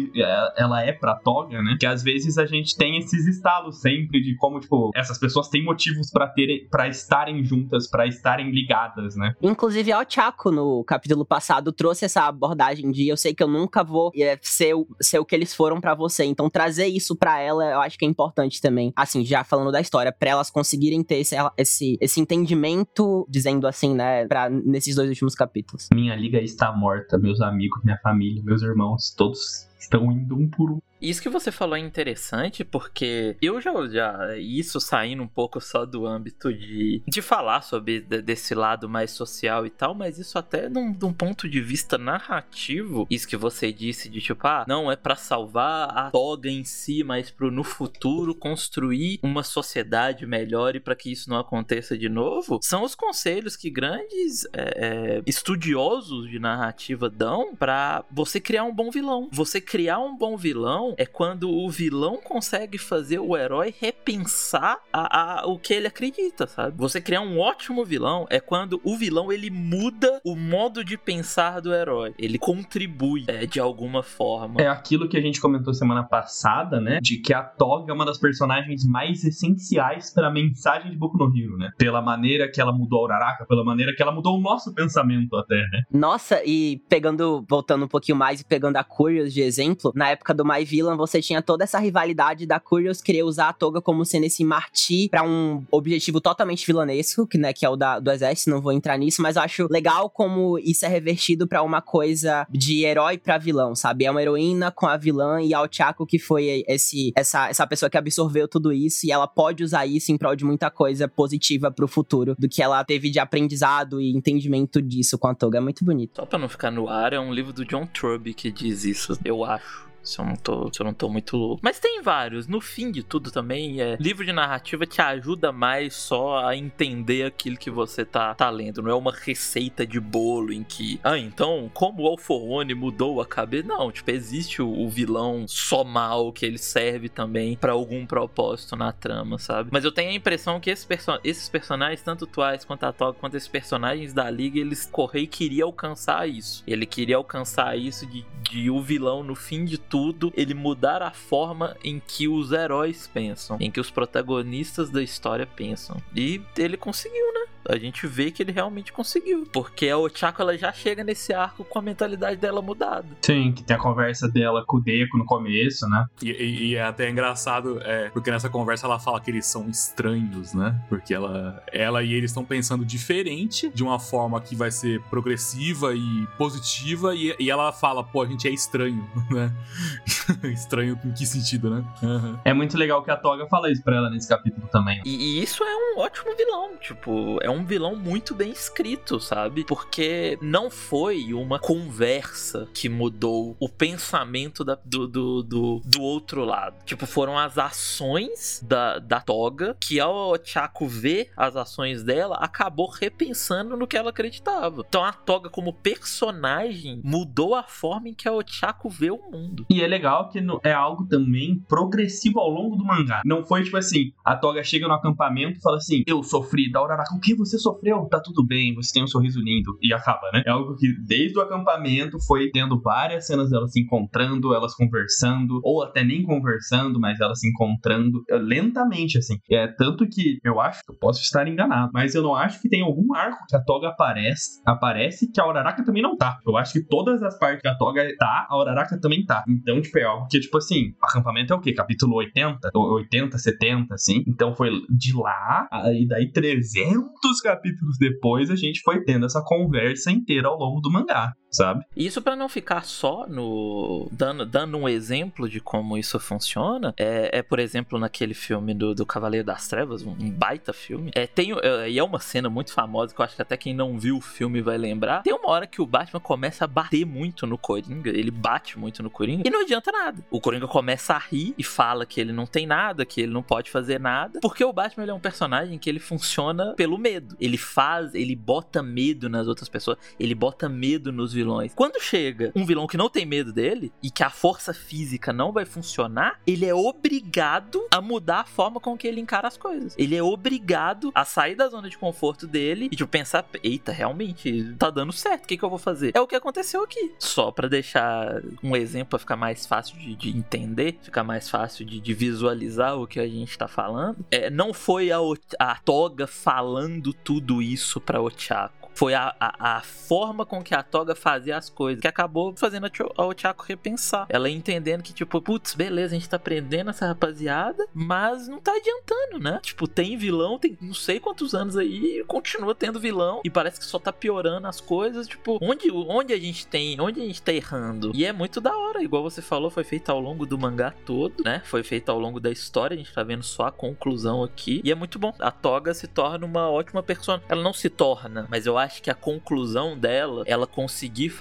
ela é pra Toga, né? Que às vezes a gente tem esses estalos sempre de como, tipo, essas pessoas têm motivos para terem, para estarem juntas, para estarem ligadas, né? Inclusive, a Chaco, no capítulo passado, trouxe essa abordagem de eu sei que eu nunca vou é, ser, ser o que eles foram para você. Então, trazer isso para ela, eu acho que é importante também. Assim, já falando da história, para elas conseguirem ter esse, esse, esse entendimento, dizendo assim, né, pra, nesses dois últimos capítulos. Minha liga está morta, meus amigos, minha família, meus irmãos, todos estão indo um por um. Isso que você falou é interessante, porque eu já, já isso saindo um pouco só do âmbito de, de falar sobre desse lado mais social e tal, mas isso até num, de um ponto de vista narrativo, isso que você disse de tipo, ah, não é para salvar a toga em si, mas pro no futuro construir uma sociedade melhor e para que isso não aconteça de novo, são os conselhos que grandes é, é, estudiosos de narrativa dão para você criar um bom vilão. Você criar um bom vilão é quando o vilão consegue fazer o herói repensar a, a, o que ele acredita, sabe? Você criar um ótimo vilão é quando o vilão ele muda o modo de pensar do herói. Ele contribui é, de alguma forma. É aquilo que a gente comentou semana passada, né? De que a Toga é uma das personagens mais essenciais para a mensagem de Boku no Hero, né? Pela maneira que ela mudou a Uraraka, pela maneira que ela mudou o nosso pensamento até, né? Nossa, e pegando, voltando um pouquinho mais e pegando a Curious de exemplo, exemplo, na época do My Villain, você tinha toda essa rivalidade da Curious querer usar a toga como sendo esse martir para um objetivo totalmente vilanesco, que, né, que é o da, do exército, não vou entrar nisso, mas eu acho legal como isso é revertido para uma coisa de herói para vilão, sabe? É uma heroína com a vilã e a Ochako que foi esse, essa, essa pessoa que absorveu tudo isso e ela pode usar isso em prol de muita coisa positiva pro futuro, do que ela teve de aprendizado e entendimento disso com a toga. É muito bonito. Só pra não ficar no ar, é um livro do John Truby que diz isso, eu acho acho. Se eu não tô, se eu não tô muito louco. Mas tem vários. No fim de tudo também, é, livro de narrativa te ajuda mais só a entender aquilo que você tá, tá lendo. Não é uma receita de bolo em que, ah, então, como o Alforone mudou a cabeça. Não, tipo, existe o, o vilão só mal que ele serve também para algum propósito na trama, sabe? Mas eu tenho a impressão que esses, perso esses personagens, tanto Twice quanto a Toga, quanto esses personagens da Liga, eles Correi queria alcançar isso. Ele queria alcançar isso de, de o vilão, no fim de tudo, ele mudar a forma em que os heróis pensam, em que os protagonistas da história pensam. E ele conseguiu, né? a gente vê que ele realmente conseguiu. Porque a Ochako ela já chega nesse arco com a mentalidade dela mudada. Sim, que tem a conversa dela com o Deco no começo, né? E, e, e é até engraçado, é, porque nessa conversa ela fala que eles são estranhos, né? Porque ela, ela e eles estão pensando diferente, de uma forma que vai ser progressiva e positiva, e, e ela fala, pô, a gente é estranho, né? estranho em que sentido, né? Uhum. É muito legal que a Toga fala isso pra ela nesse capítulo também. E, e isso é um ótimo vilão, tipo, é um vilão muito bem escrito, sabe? Porque não foi uma conversa que mudou o pensamento da, do, do, do, do, outro lado. Tipo, foram as ações da, da Toga que ao Chaco ver as ações dela, acabou repensando no que ela acreditava. Então a Toga, como personagem, mudou a forma em que a Ochako vê o mundo. E é legal que é algo também progressivo ao longo do mangá. Não foi tipo assim, a Toga chega no acampamento e fala assim: Eu sofri da Uraraka, o que você sofreu, tá tudo bem, você tem um sorriso lindo. E acaba, né? É algo que desde o acampamento foi tendo várias cenas delas se encontrando, elas conversando, ou até nem conversando, mas elas se encontrando eh, lentamente, assim. É tanto que eu acho que eu posso estar enganado, mas eu não acho que tem algum arco que a Toga aparece, aparece que a Uraraka também não tá. Eu acho que todas as partes que a Toga tá, a Uraraka também tá. Então, tipo, é algo que, tipo assim, acampamento é o quê? Capítulo 80? 80, 70, assim. Então foi de lá, e daí 300 capítulos depois, a gente foi tendo essa conversa inteira ao longo do mangá sabe? Isso para não ficar só no. Dando, dando um exemplo de como isso funciona, é, é por exemplo, naquele filme do, do Cavaleiro das Trevas, um, baita filme. É, tem, é, e é uma cena muito famosa que eu acho que até quem não viu o filme vai lembrar. Tem uma hora que o Batman começa a bater muito no Coringa, ele bate muito no Coringa, e não adianta nada. O Coringa começa a rir e fala que ele não tem nada, que ele não pode fazer nada, porque o Batman é um personagem que ele funciona pelo medo. Ele faz, ele bota medo nas outras pessoas, ele bota medo nos vilões vilões. Quando chega um vilão que não tem medo dele e que a força física não vai funcionar, ele é obrigado a mudar a forma com que ele encara as coisas. Ele é obrigado a sair da zona de conforto dele e, tipo, pensar: eita, realmente tá dando certo, o que, que eu vou fazer? É o que aconteceu aqui. Só para deixar um exemplo pra ficar mais fácil de, de entender, ficar mais fácil de, de, visualizar o que a gente tá falando. É, não foi a, a Toga falando tudo isso pra Ochako foi a, a, a, forma com que a Toga fazia as coisas que acabou fazendo a Ochako repensar. Ela entendendo que, tipo, putz, beleza, a gente tá prendendo essa rapaziada, mas não tá adiantando, né? Tipo, tem vilão, tem não sei quantos anos aí, continua tendo vilão, e parece que só tá piorando as coisas. Tipo, onde, onde a gente tem, onde a gente tá errando? E é muito da hora, igual você falou, foi feito ao longo do mangá todo, né? Foi feito ao longo da história, a gente tá vendo só a conclusão aqui, e é muito bom. A Toga se torna uma ótima personagem. Ela não se torna, mas eu acho que a conclusão dela, ela conseguir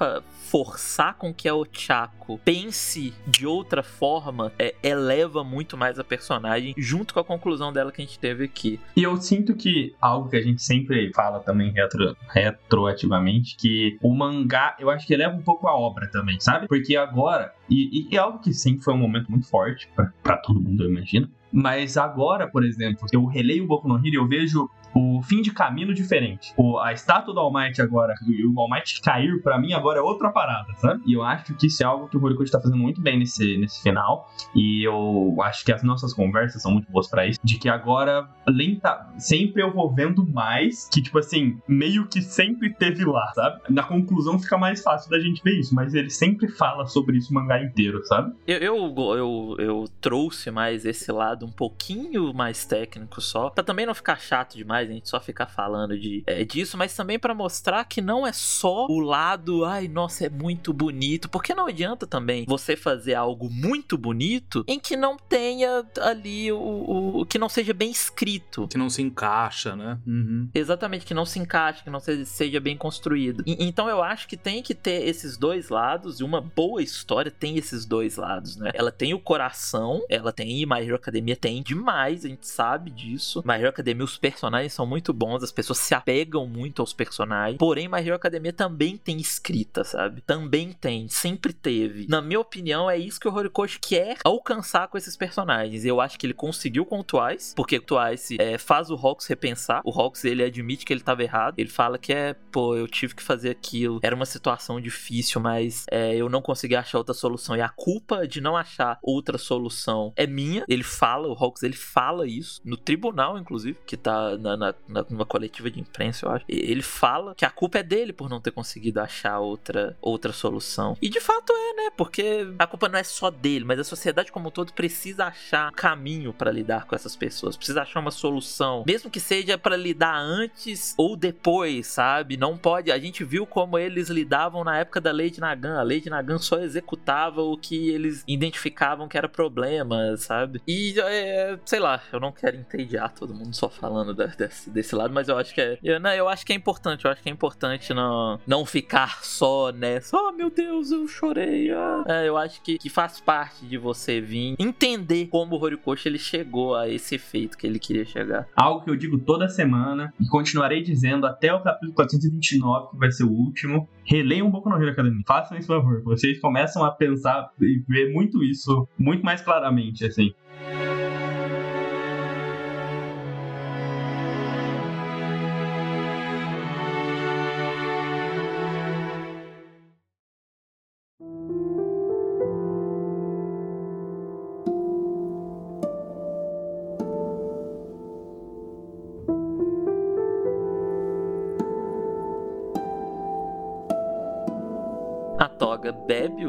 forçar com que a Ochako pense de outra forma, é, eleva muito mais a personagem, junto com a conclusão dela que a gente teve aqui. E eu sinto que algo que a gente sempre fala também retro, retroativamente, que o mangá, eu acho que eleva um pouco a obra também, sabe? Porque agora, e, e é algo que sempre foi um momento muito forte para todo mundo, eu imagino. Mas agora, por exemplo, eu releio o Boku no Hero e eu vejo o fim de caminho diferente. O, a estátua do All Might agora, o All Might cair, para mim agora é outra parada, sabe? E eu acho que isso é algo que o Horikoshi tá fazendo muito bem nesse, nesse final. E eu acho que as nossas conversas são muito boas para isso. De que agora, lenta, sempre eu vou vendo mais, que tipo assim, meio que sempre teve lá, sabe? Na conclusão fica mais fácil da gente ver isso, mas ele sempre fala sobre isso o mangá inteiro, sabe? Eu, eu, eu, eu trouxe mais esse lado um pouquinho mais técnico só, pra também não ficar chato demais a gente só ficar falando de, é, disso, mas também para mostrar que não é só o lado, ai, nossa, é muito bonito, porque não adianta também você fazer algo muito bonito em que não tenha ali o, o que não seja bem escrito. Que não se encaixa, né? Uhum. Exatamente, que não se encaixe, que não seja, seja bem construído. E, então eu acho que tem que ter esses dois lados, e uma boa história tem esses dois lados, né? Ela tem o coração, ela tem, e My Hero Academia tem demais, a gente sabe disso. My Hero Academia, os personagens são muito bons, as pessoas se apegam muito aos personagens. Porém, My Hero Academia também tem escrita, sabe? Também tem, sempre teve. Na minha opinião, é isso que o Horikoshi quer alcançar com esses personagens. Eu acho que ele conseguiu com o Twice, porque o Twice é, faz o Hawks repensar. O Hawks, ele admite que ele tava errado. Ele fala que é, pô, eu tive que fazer aquilo. Era uma situação difícil, mas é, eu não consegui achar outra solução. E a culpa de não achar outra solução é minha. Ele fala, o Hawks, ele fala isso no tribunal, inclusive, que tá na, na, na, numa coletiva de imprensa, eu acho. Ele fala que a culpa é dele por não ter conseguido achar outra, outra solução. E de fato é, né? Porque a culpa não é só dele, mas a sociedade como um todo precisa achar caminho para lidar com essas pessoas, precisa achar uma solução, mesmo que seja para lidar antes ou depois, sabe? Não pode. A gente viu como eles lidavam na época da lei de Nagan. A lei de Nagan só executava o que eles identificavam que era problema, sabe? E é, sei lá, eu não quero entediar todo mundo só falando da, desse, desse lado, mas eu acho que é. Eu, não, eu acho que é importante. Eu acho que é importante não, não ficar só nessa. Oh meu Deus, eu chorei. Ah. É, eu acho que, que faz parte de você vir entender como o Horikoshi ele chegou a esse efeito que ele queria chegar. Algo que eu digo toda semana e continuarei dizendo até o capítulo 429, que vai ser o último. Releiam um pouco no Hero Academy. Façam esse favor. Vocês começam a pensar e ver muito isso muito mais claramente, assim.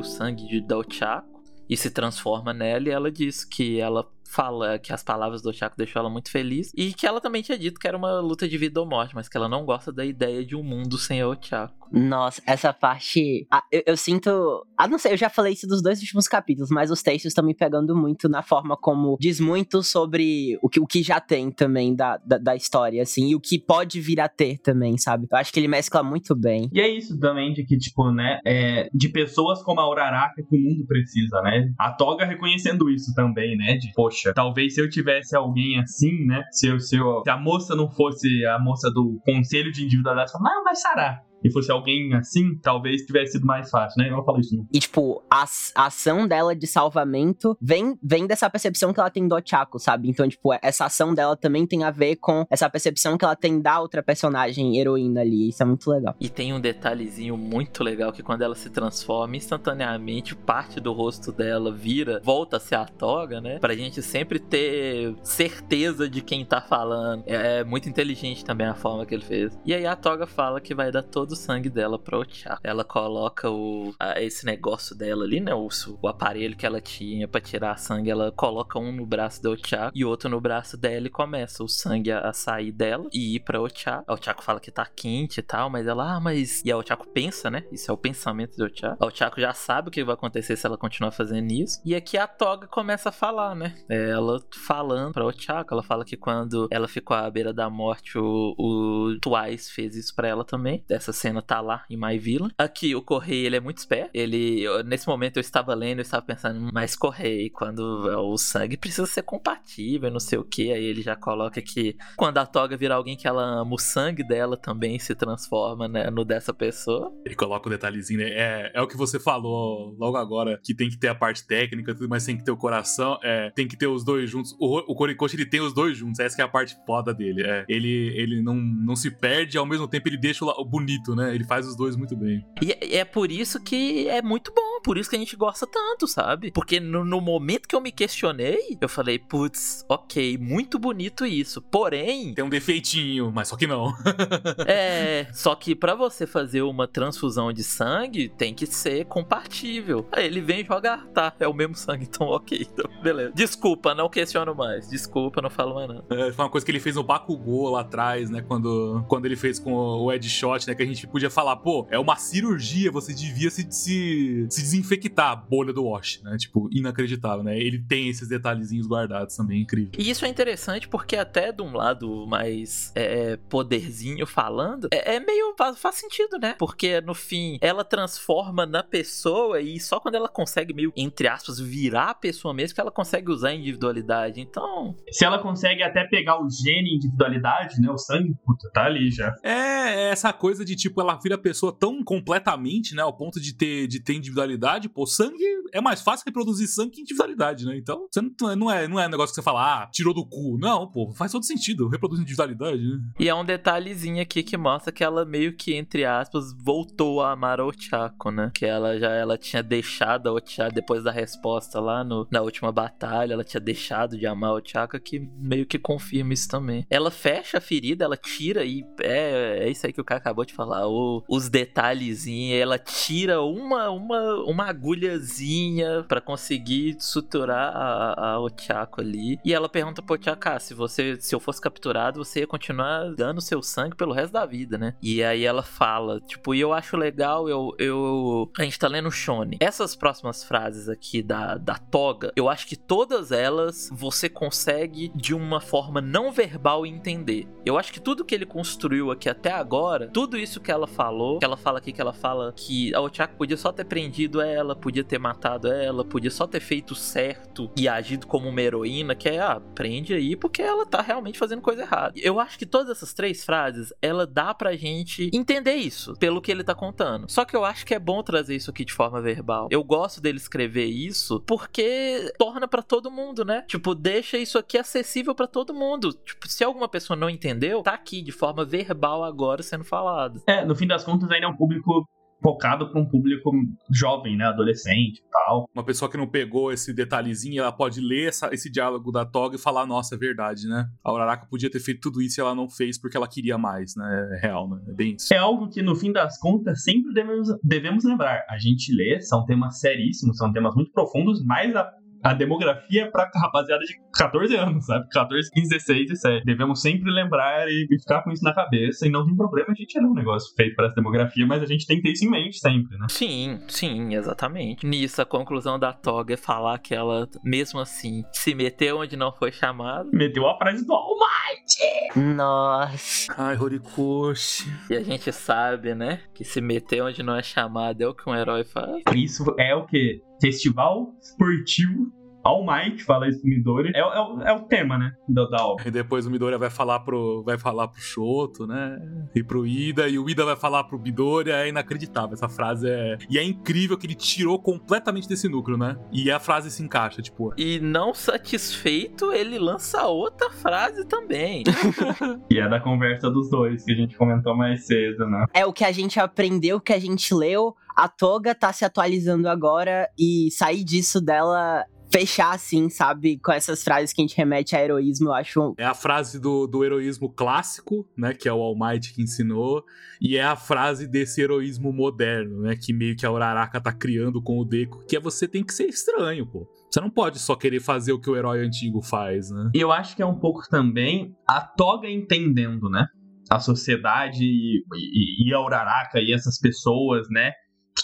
O sangue de Dalchaco e se transforma nela e ela diz que ela fala que as palavras do Chaco deixou ela muito feliz e que ela também tinha dito que era uma luta de vida ou morte, mas que ela não gosta da ideia de um mundo sem o Chaco. Nossa, essa parte. Eu, eu, sinto. Ah, não sei, eu já falei isso dos dois últimos capítulos, mas os textos estão me pegando muito na forma como diz muito sobre o que, o que já tem também da, da, da, história, assim, e o que pode vir a ter também, sabe? Eu acho que ele mescla muito bem. E é isso também de que, tipo, né, é, de pessoas como a Uraraka que o mundo precisa, né? A Toga reconhecendo isso também, né? De, poxa talvez se eu tivesse alguém assim, né? Se, eu, se, eu, se a moça não fosse a moça do conselho de individualidade, não, vai sarar e fosse alguém assim, talvez tivesse sido mais fácil, né? Ela fala isso. Né? E, tipo, a, a ação dela de salvamento vem, vem dessa percepção que ela tem do Ochako, sabe? Então, tipo, essa ação dela também tem a ver com essa percepção que ela tem da outra personagem heroína ali. Isso é muito legal. E tem um detalhezinho muito legal que quando ela se transforma, instantaneamente parte do rosto dela vira, volta a ser a toga, né? Pra gente sempre ter certeza de quem tá falando. É, é muito inteligente também a forma que ele fez. E aí a toga fala que vai dar todo sangue dela pra Ochako. Ela coloca o, a, esse negócio dela ali, né? O, o aparelho que ela tinha para tirar sangue, ela coloca um no braço da Ochako e outro no braço dela e começa o sangue a, a sair dela e ir pra Ochako. A Ochako fala que tá quente e tal, mas ela, ah, mas. E a Ochako pensa, né? Isso é o pensamento da Ochako. A Ochako já sabe o que vai acontecer se ela continuar fazendo isso. E aqui a Toga começa a falar, né? Ela falando pra Ochako, ela fala que quando ela ficou à beira da morte, o, o Twice fez isso pra ela também. Essa cena tá lá em My Villa. Aqui o Correio, ele é muito esperto. Ele, nesse momento eu estava lendo, eu estava pensando, mas Correio, quando o sangue precisa ser compatível, não sei o que. Aí ele já coloca que quando a Toga virar alguém que ela ama, o sangue dela também se transforma né, no dessa pessoa. Ele coloca um detalhezinho, né? É, é o que você falou logo agora, que tem que ter a parte técnica, tudo, mas tem que ter o coração, é, tem que ter os dois juntos. O, o Korikoshi, ele tem os dois juntos, essa é a parte foda dele. É, ele ele não, não se perde, ao mesmo tempo ele deixa o bonito, né? Ele faz os dois muito bem. E é, é por isso que é muito bom, por isso que a gente gosta tanto, sabe? Porque no, no momento que eu me questionei, eu falei, putz, ok, muito bonito isso. Porém. Tem um defeitinho, mas só que não. é, só que para você fazer uma transfusão de sangue, tem que ser compatível. Aí ele vem jogar, tá, é o mesmo sangue, então ok, então, beleza. Desculpa, não questiono mais. Desculpa, não falo mais não. É, foi uma coisa que ele fez no Bakugou lá atrás, né? Quando, quando ele fez com o Ed Shot, né? Que a gente podia falar, pô, é uma cirurgia, você devia se, se, se desinfectar a bolha do Wash, né? Tipo, inacreditável, né? Ele tem esses detalhezinhos guardados também, incrível. E isso é interessante porque até de um lado mais é, poderzinho falando, é, é meio faz, faz, sentido, né? Porque no fim ela transforma na pessoa e só quando ela consegue meio entre aspas virar a pessoa mesmo que ela consegue usar a individualidade. Então, se ela consegue até pegar o gene individualidade, né? O sangue, puta, tá ali já. É, é essa coisa de tipo ela vira a pessoa tão completamente, né, ao ponto de ter de ter individualidade, pô, sangue é mais fácil reproduzir sangue que individualidade, né? Então, você não, não é não é negócio que você fala, ah, tirou do cu. Não, pô, faz todo sentido, reproduz individualidade, né? E é um detalhezinho aqui que mostra que ela meio que, entre aspas, voltou a amar o Ochako, né? Que ela já ela tinha deixado a Ochako depois da resposta lá no, na última batalha, ela tinha deixado de amar o Ochako, que meio que confirma isso também. Ela fecha a ferida, ela tira e é, é isso aí que o cara acabou de falar, o, os detalhezinhos, ela tira uma, uma, uma agulhazinha para conseguir suturar a, a Ochako ali. E ela pergunta pro Ochako, ah, se você, se eu fosse capturado, você ia continuar dando seu sangue pelo resto da vida, né? E aí ela fala, tipo, e eu acho legal, eu, eu a gente tá lendo Shone. Essas próximas frases aqui da, da toga, eu acho que todas elas você consegue de uma forma não verbal entender. Eu acho que tudo que ele construiu aqui até agora, tudo isso que ela falou, que ela fala aqui que ela fala que a Ochako podia só ter prendido ela, podia ter matado ela, podia só ter feito certo e agido como uma heroína, que é, ah, prende aí porque ela tá realmente fazendo coisa errada. Eu acho que todas essas três frases, ela dá pra gente entender isso, pelo que ele tá contando. Só que eu acho que é bom trazer isso aqui de forma verbal. Eu gosto dele escrever isso porque torna para todo mundo, né? Tipo, deixa isso aqui acessível para todo mundo. Tipo, se alguma pessoa não entendeu, tá aqui de forma verbal agora sendo falado. É, no fim das contas ainda é um público focado para um público jovem, né, adolescente e tal. Uma pessoa que não pegou esse detalhezinho, ela pode ler essa, esse diálogo da Toga e falar, nossa, é verdade, né? A Uraraka podia ter feito tudo isso e ela não fez porque ela queria mais, né? É real, né? É bem isso. É algo que, no fim das contas, sempre devemos, devemos lembrar. A gente lê, são temas seríssimos, são temas muito profundos, mas a a demografia é pra rapaziada de 14 anos, sabe? 14, 15, 16, 17. Devemos sempre lembrar e ficar com isso na cabeça. E não tem problema a gente ler um negócio feito para essa demografia, mas a gente tem que ter isso em mente sempre, né? Sim, sim, exatamente. Nisso, a conclusão da Toga é falar que ela, mesmo assim, se meteu onde não foi chamada. Meteu a frase do All Might! Nossa. Ai, Horikoshi. E a gente sabe, né? Que se meter onde não é chamado é o que um herói faz. Isso é o que? Festival esportivo All Might fala isso pro Midori. É, é, o- é o tema, né? Da, da obra. E depois o Midoriya vai falar pro, vai falar pro Shoto, né? E pro Ida, e o Ida vai falar pro Midoriya. É inacreditável. Essa frase é. E é incrível que ele tirou completamente desse núcleo, né? E a frase se encaixa, tipo. E não satisfeito, ele lança outra frase também. E é da conversa dos dois, que a gente comentou mais cedo, né? É o que a gente aprendeu, o que a gente leu. A Toga tá se atualizando agora e sair disso dela fechar assim, sabe? Com essas frases que a gente remete a heroísmo, eu acho. É a frase do, do heroísmo clássico, né? Que é o All Might que ensinou. E é a frase desse heroísmo moderno, né? Que meio que a Uraraka tá criando com o Deku, que é você tem que ser estranho, pô. Você não pode só querer fazer o que o herói antigo faz, né? E eu acho que é um pouco também a Toga entendendo, né? A sociedade e, e, e a Uraraka e essas pessoas, né?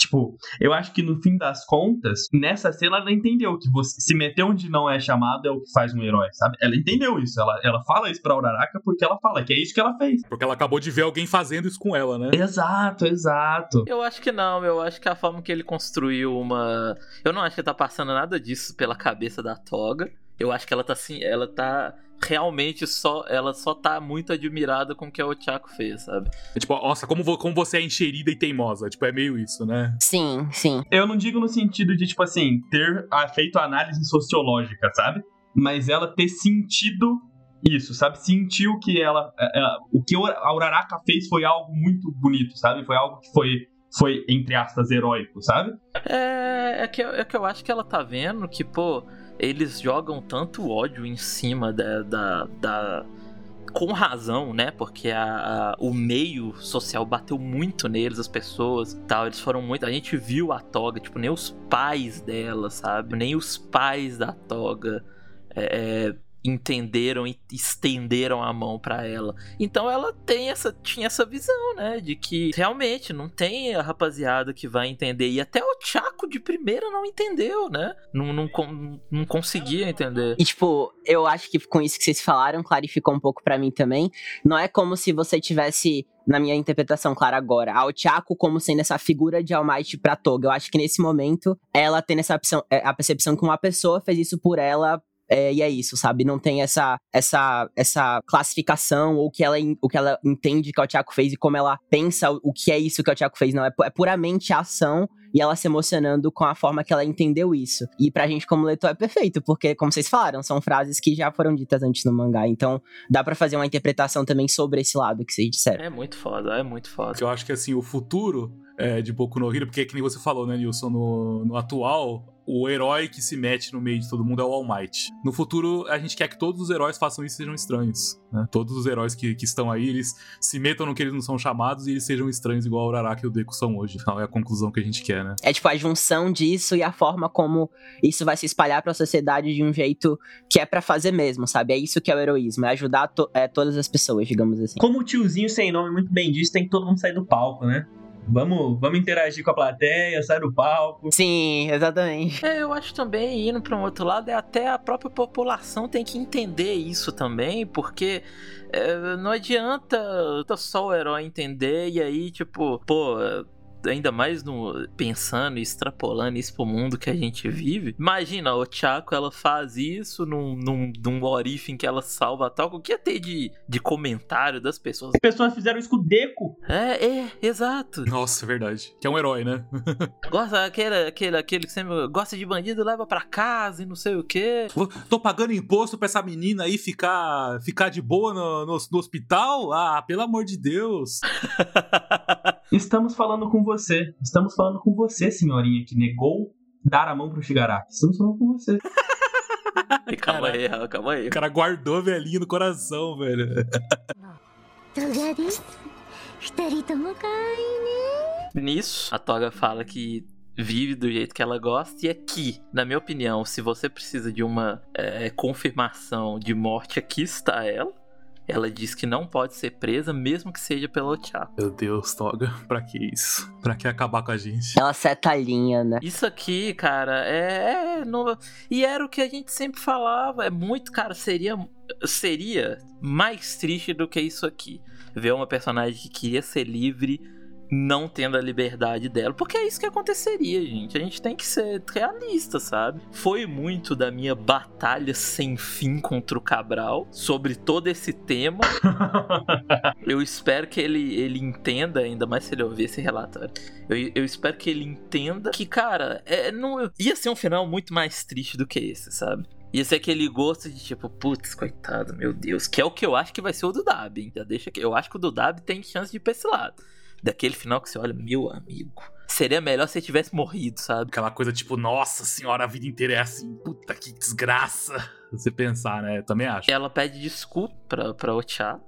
Tipo, eu acho que no fim das contas, nessa cena ela entendeu que você se meter onde não é chamado é o que faz um herói, sabe? Ela entendeu isso. Ela, ela fala isso pra Uraraka porque ela fala que é isso que ela fez. Porque ela acabou de ver alguém fazendo isso com ela, né? Exato, exato. Eu acho que não, eu acho que a forma que ele construiu uma. Eu não acho que tá passando nada disso pela cabeça da Toga. Eu acho que ela tá assim, ela tá realmente só. Ela só tá muito admirada com o que a Ochako fez, sabe? É tipo, nossa, como, vo- como você é encherida e teimosa. Tipo, é meio isso, né? Sim, sim. Eu não digo no sentido de, tipo assim, ter feito a análise sociológica, sabe? Mas ela ter sentido isso, sabe? Sentiu que ela. é, é, o que a Uraraka fez foi algo muito bonito, sabe? Foi algo que foi, foi entre aspas, heróico, sabe? É, é, que, eu- é que eu acho que ela tá vendo que, pô, eles jogam tanto ódio em cima da. da, da- com razão, né? Porque a, a- o meio social bateu muito neles, as pessoas tal. Eles foram muito. A gente viu a toga, tipo, nem os pais dela, sabe? Nem os pais da toga é, é, entenderam e estenderam a mão pra ela. Então ela tem essa, tinha essa visão, né? De que realmente não tem a rapaziada que vai entender. E até o Chaco de primeira não entendeu, né? Não, não, não conseguia entender. E, tipo, eu acho que com isso que vocês falaram, clarificou um pouco pra mim também. Não é como se você tivesse, na minha interpretação, claro, agora, a Ochako como sendo essa figura de All Might pra Toga. Eu acho que nesse momento, ela tem essa opção, é, a percepção que uma pessoa fez isso por ela. É, e é isso, sabe? Não tem essa essa essa classificação ou que ela o que ela entende que o Tiago fez e como ela pensa o, que é isso que o Tiago fez. Não é, é puramente a ação e ela se emocionando com a forma que ela entendeu isso. E pra gente, como leitor, é perfeito, porque, como vocês falaram, são frases que já foram ditas antes no mangá. Então, dá pra fazer uma interpretação também sobre esse lado que vocês disseram. É muito foda, é muito foda. Eu acho que assim, o futuro é, de Boku no Hero, porque que nem você falou, né, Nilson, no, no atual, o herói que se mete no meio de todo mundo é o All Might. No futuro, a gente quer que todos os heróis façam isso e sejam estranhos. Né? Todos os heróis que, que estão aí, eles se metam no que eles não são chamados e eles sejam estranhos, igual o Uraraka e o Deku são hoje. Afinal, é a conclusão que a gente quer, né? É tipo a junção disso e a forma como isso vai se espalhar pra sociedade de um jeito que é pra fazer mesmo, sabe? É isso que é o heroísmo, é ajudar to- é, todas as pessoas, digamos assim. Como o tiozinho sem nome muito bem disse, tem que todo mundo sair do palco, né? Vamos, vamos interagir com a plateia, sair do palco. Sim, exatamente. É, eu acho também, indo para um outro lado, é até a própria população tem que entender isso também, porque é, não adianta só o herói entender e aí, tipo, pô. Ainda mais no, pensando e extrapolando isso pro mundo que a gente vive. Imagina, o Chaco ela faz isso num, num, num orife em que ela salva tal. O que ia ter de, de comentário das pessoas? As pessoas fizeram isso com o Deco. É, é, exato. Nossa, é verdade. Que é um herói, né? Gosta aquele, aquele, aquele que sempre gosta de bandido, leva pra casa e não sei o quê. Tô pagando imposto pra essa menina aí ficar, ficar de boa no, no, no hospital? Ah, pelo amor de Deus. Estamos falando com você. Estamos falando com você, senhorinha, que negou dar a mão pro Shigaraki. Estamos falando com você. calma aí, calma aí. O cara guardou velhinho no coração, velho. Nisso, a Toga fala que vive do jeito que ela gosta. E é aqui, na minha opinião, se você precisa de uma é, confirmação de morte, aqui está ela. Ela diz que não pode ser presa, mesmo que seja pelo Chaco. Meu Deus, Toga, pra que isso? Pra que acabar com a gente? Ela seta a linha, né? Isso aqui, cara, é. é no- E era o que a gente sempre falava. É muito, cara, seria. Seria mais triste do que isso aqui. Ver uma personagem que queria ser livre não tendo a liberdade dela, porque é isso que aconteceria, gente. A gente tem que ser realista, sabe? Foi muito da minha batalha sem fim contra o Cabral sobre todo esse tema. eu espero que ele, ele entenda, ainda mais se ele ouvir esse relatório. Eu, eu espero que ele entenda que, cara, é, não, ia ser um final muito mais triste do que esse, sabe? Ia ser aquele gosto de tipo, putz, coitado, meu Deus. Que é o que eu acho que vai ser o do Dab, hein? Já deixa que. Eu acho que o do Dab tem chance de ir pra esse lado. Daquele final que você olha, meu amigo. Seria melhor se ele tivesse morrido, sabe? Aquela coisa tipo, nossa senhora, a vida inteira é assim, puta que desgraça. Você pensar, né? Eu também acho. Ela pede desculpa pra, pra.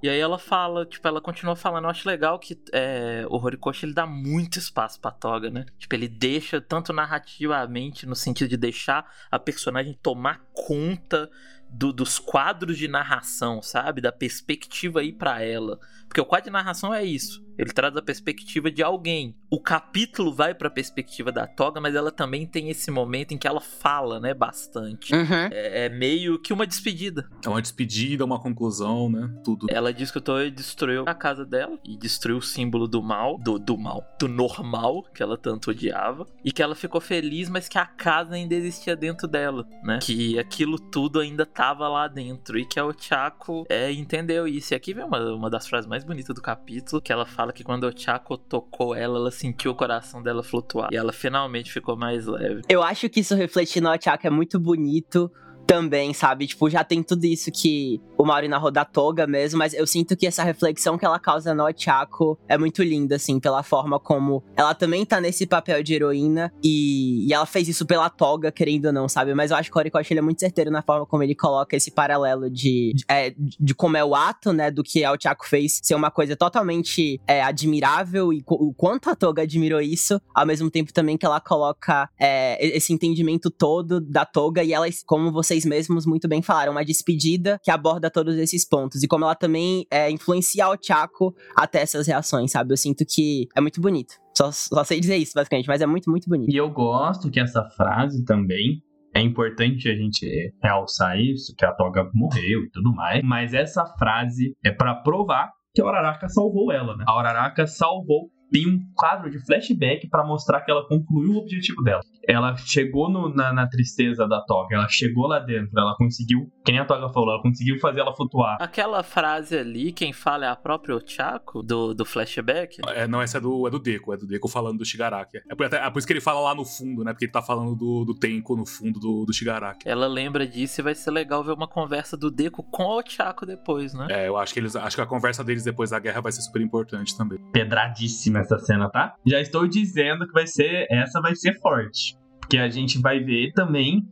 E aí ela fala, tipo, ela continua falando. Eu acho legal que é, o Horikoshi ele dá muito espaço pra Toga, né? Tipo, ele deixa, tanto narrativamente, no sentido de deixar a personagem tomar conta do, dos quadros de narração, sabe? Da perspectiva aí para ela. Porque o quadro de narração é isso. Ele traz a perspectiva de alguém. O capítulo vai para a perspectiva da Toga, mas ela também tem esse momento em que ela fala, né, bastante. Uhum. É, é, meio que uma despedida. É uma despedida, uma conclusão, né? Tudo. Ela diz que o Toei destruiu a casa dela e destruiu o símbolo do mal, do, do mal, do normal, que ela tanto odiava. E que ela ficou feliz, mas que a casa ainda existia dentro dela, né? Que aquilo tudo ainda tava lá dentro. E que a Ochako é, entendeu isso. E aqui vem uma, uma das frases mais bonitas do capítulo, que ela fala que quando o Chaco tocou ela, ela sentiu o coração dela flutuar. E ela finalmente ficou mais leve. Eu acho que isso refletindo no Chaco é muito bonito também, sabe? Tipo, já tem tudo isso que o Mauri narrou da Toga mesmo, mas eu sinto que essa reflexão que ela causa no Ochako é muito linda, assim, pela forma como ela também tá nesse papel de heroína e, e ela fez isso pela Toga, querendo ou não, sabe? Mas eu acho que o Horikoshi ele é muito certeiro na forma como ele coloca esse paralelo de, de, é, de como é o ato, né, do que a Ochako fez ser uma coisa totalmente é, admirável e o quanto a Toga admirou isso, ao mesmo tempo também que ela coloca é, esse entendimento todo da Toga e ela, como vocês mesmos muito bem falaram, uma despedida que aborda todos esses pontos. E como ela também é, influencia o Chaco até essas reações, sabe? Eu sinto que é muito bonito. Só, só sei dizer isso, basicamente, mas é muito, muito bonito. E eu gosto que essa frase também é importante a gente realçar isso, que a Toga morreu e tudo mais, mas essa frase é para provar que a Uraraka salvou ela, né? A Uraraka salvou tem um quadro de flashback para mostrar que ela concluiu o objetivo dela. Ela chegou no, na, na, tristeza da Toga, ela chegou lá dentro, ela conseguiu, quem a Toga falou, ela conseguiu fazer ela flutuar. Aquela frase ali, quem fala é a própria Ochako, do, do flashback? É, não, essa é do, é do Deco, é do Deco falando do Shigaraki. É por, é por isso que ele fala lá no fundo, né? Porque ele tá falando do, do Tenko no fundo do, do Shigaraki. Ela lembra disso e vai ser legal ver uma conversa do Deco com a Ochako depois, né? É, eu acho que eles acho que a conversa deles depois da guerra vai ser super importante também. Pedradíssima essa cena, tá? Já estou dizendo que vai ser. Essa vai ser forte. Porque a gente vai ver também.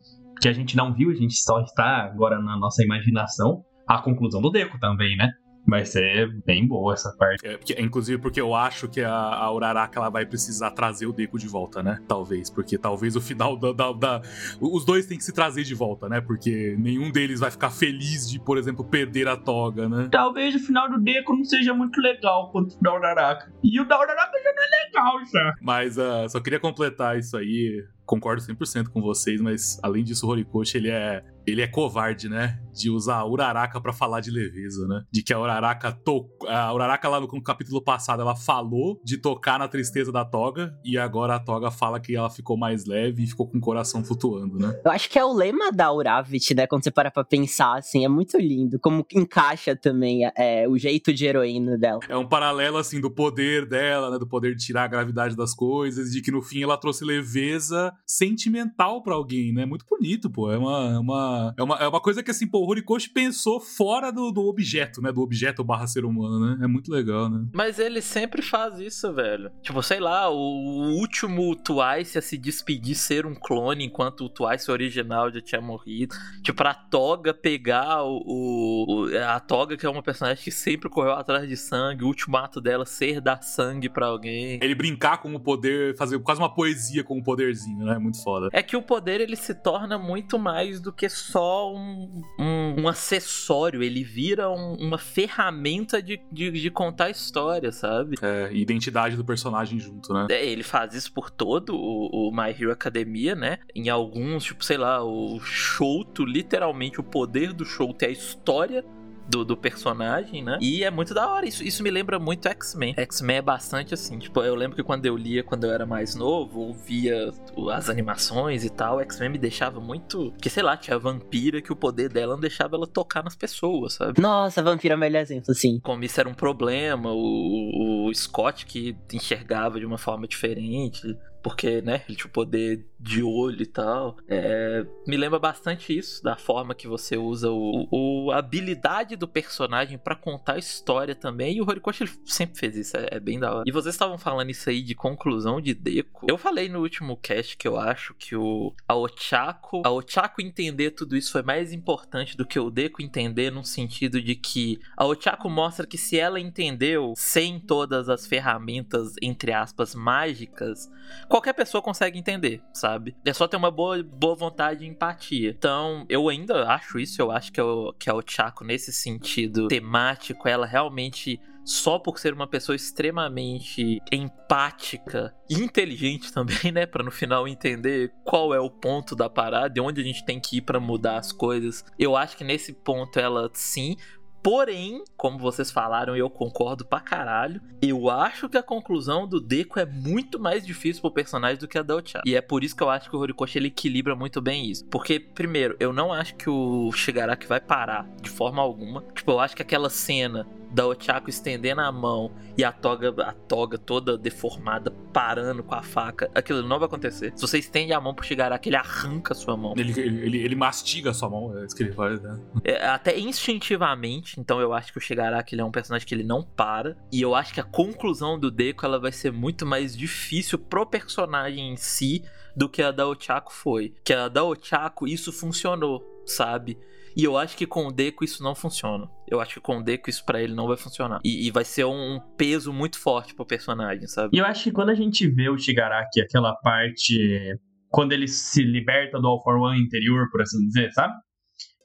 Que a gente não viu, a gente só está agora na nossa imaginação. A conclusão do Deco também, né? Vai ser bem boa essa parte. É, porque, inclusive porque eu acho que a, a Uraraka ela vai precisar trazer o Deco de volta, né? Talvez. Porque talvez o final da, da, da, Os dois têm que se trazer de volta, né? Porque nenhum deles vai ficar feliz de, por exemplo, perder a toga, né? Talvez o final do Deco não seja muito legal quanto o da Uraraka. E o da Uraraka já não é legal, já. Mas uh, só queria completar isso aí concordo 100% com vocês, mas além disso, o Horikoshi, ele é, ele é covarde, né? De usar a Uraraka para falar de leveza, né? De que a Uraraka to... a Uraraka lá no, no, capítulo passado, ela falou de tocar na tristeza da Toga e agora a Toga fala que ela ficou mais leve e ficou com o coração flutuando, né? Eu acho que é o lema da Uravit, né? Quando você para pra pensar, assim, é muito lindo. Como encaixa também é, o jeito de heroína dela. É um paralelo, assim, do poder dela, né? Do poder de tirar a gravidade das coisas, de que no fim ela trouxe leveza sentimental para alguém, né? Muito bonito, pô. É uma, é uma, é uma, é uma coisa que, assim, pô, o Horikoshi pensou fora do, do objeto, né? Do objeto barra ser humano, né? É muito legal, né? Mas ele sempre faz isso, velho. Tipo, sei lá, o, o último Twice a se despedir ser um clone enquanto o Twice original já tinha morrido. Tipo, pra Toga pegar o, o, a Toga, que é uma personagem que sempre correu atrás de sangue, o último ato dela ser dar sangue para alguém. Ele brincar com o poder, fazer quase uma poesia com o poderzinho, né? muito foda. É que o poder ele se torna muito mais do que só um, um, um acessório, ele vira um, uma ferramenta de, de, de, contar história, sabe? É, identidade do personagem junto, né? É, ele faz isso por todo o, o My Hero Academia, né? Em alguns, tipo, sei lá, o Shouto, literalmente o poder do Shouto é a história do, do personagem, né? E é muito da hora. Isso, isso me lembra muito X-Men. X-Men é bastante assim. Tipo, eu lembro que quando eu lia, quando eu era mais novo, ouvia as animações e tal, X-Men me deixava muito. Que sei lá, tinha a vampira que o poder dela não deixava ela tocar nas pessoas, sabe? Nossa, vampiro é o melhor exemplo, sim. Como isso era um problema, o, o Scott que enxergava de uma forma diferente porque, né, ele tinha o poder de olho e tal. É, me lembra bastante isso, da forma que você usa o, o a habilidade do personagem para contar a história também. E o Horikoshi ele sempre fez isso, é, é, bem da hora. E vocês estavam falando isso aí de conclusão de Deco. Eu falei no último cast que eu acho que o a Ochako, a Ochako entender tudo isso foi mais importante do que o Deco entender no sentido de que a Ochako mostra que se ela entendeu sem todas as ferramentas entre aspas mágicas, qualquer pessoa consegue entender, sabe? É só ter uma boa, boa vontade e empatia. Então, eu ainda acho isso, eu acho que, eu, que a Ochako, nesse sentido temático, ela realmente só por ser uma pessoa extremamente empática e inteligente também, né, para no final entender qual é o ponto da parada e onde a gente tem que ir para mudar as coisas. Eu acho que nesse ponto ela sim Porém, como vocês falaram, eu concordo pra caralho. Eu acho que a conclusão do Deco é muito mais difícil pro personagem do que a da Ocha. E é por isso que eu acho que o Horikoshi ele equilibra muito bem isso. Porque, primeiro, eu não acho que o Shigaraki vai parar de forma alguma. Tipo, eu acho que aquela cena da Ochako estendendo a mão e a toga, a toga toda deformada parando com a faca, aquilo não vai acontecer. Se você estende a mão pro Shigaraki, ele arranca a sua mão. Ele, ele, ele mastiga a sua mão, é isso que ele faz, né? É, até instintivamente, então eu acho que o Shigaraki ele é um personagem que ele não para. E eu acho que a conclusão do Deco ela vai ser muito mais difícil pro personagem em si do que a da Ochako foi. Que a da Ochako, isso funcionou, sabe? E eu acho que com o Deco isso não funciona. Eu acho que com o Deco isso para ele não vai funcionar. E, e, vai ser um peso muito forte pro personagem, sabe? E eu acho que quando a gente vê o Shigaraki, aquela parte. Quando ele se liberta do All for One interior, por assim dizer, sabe?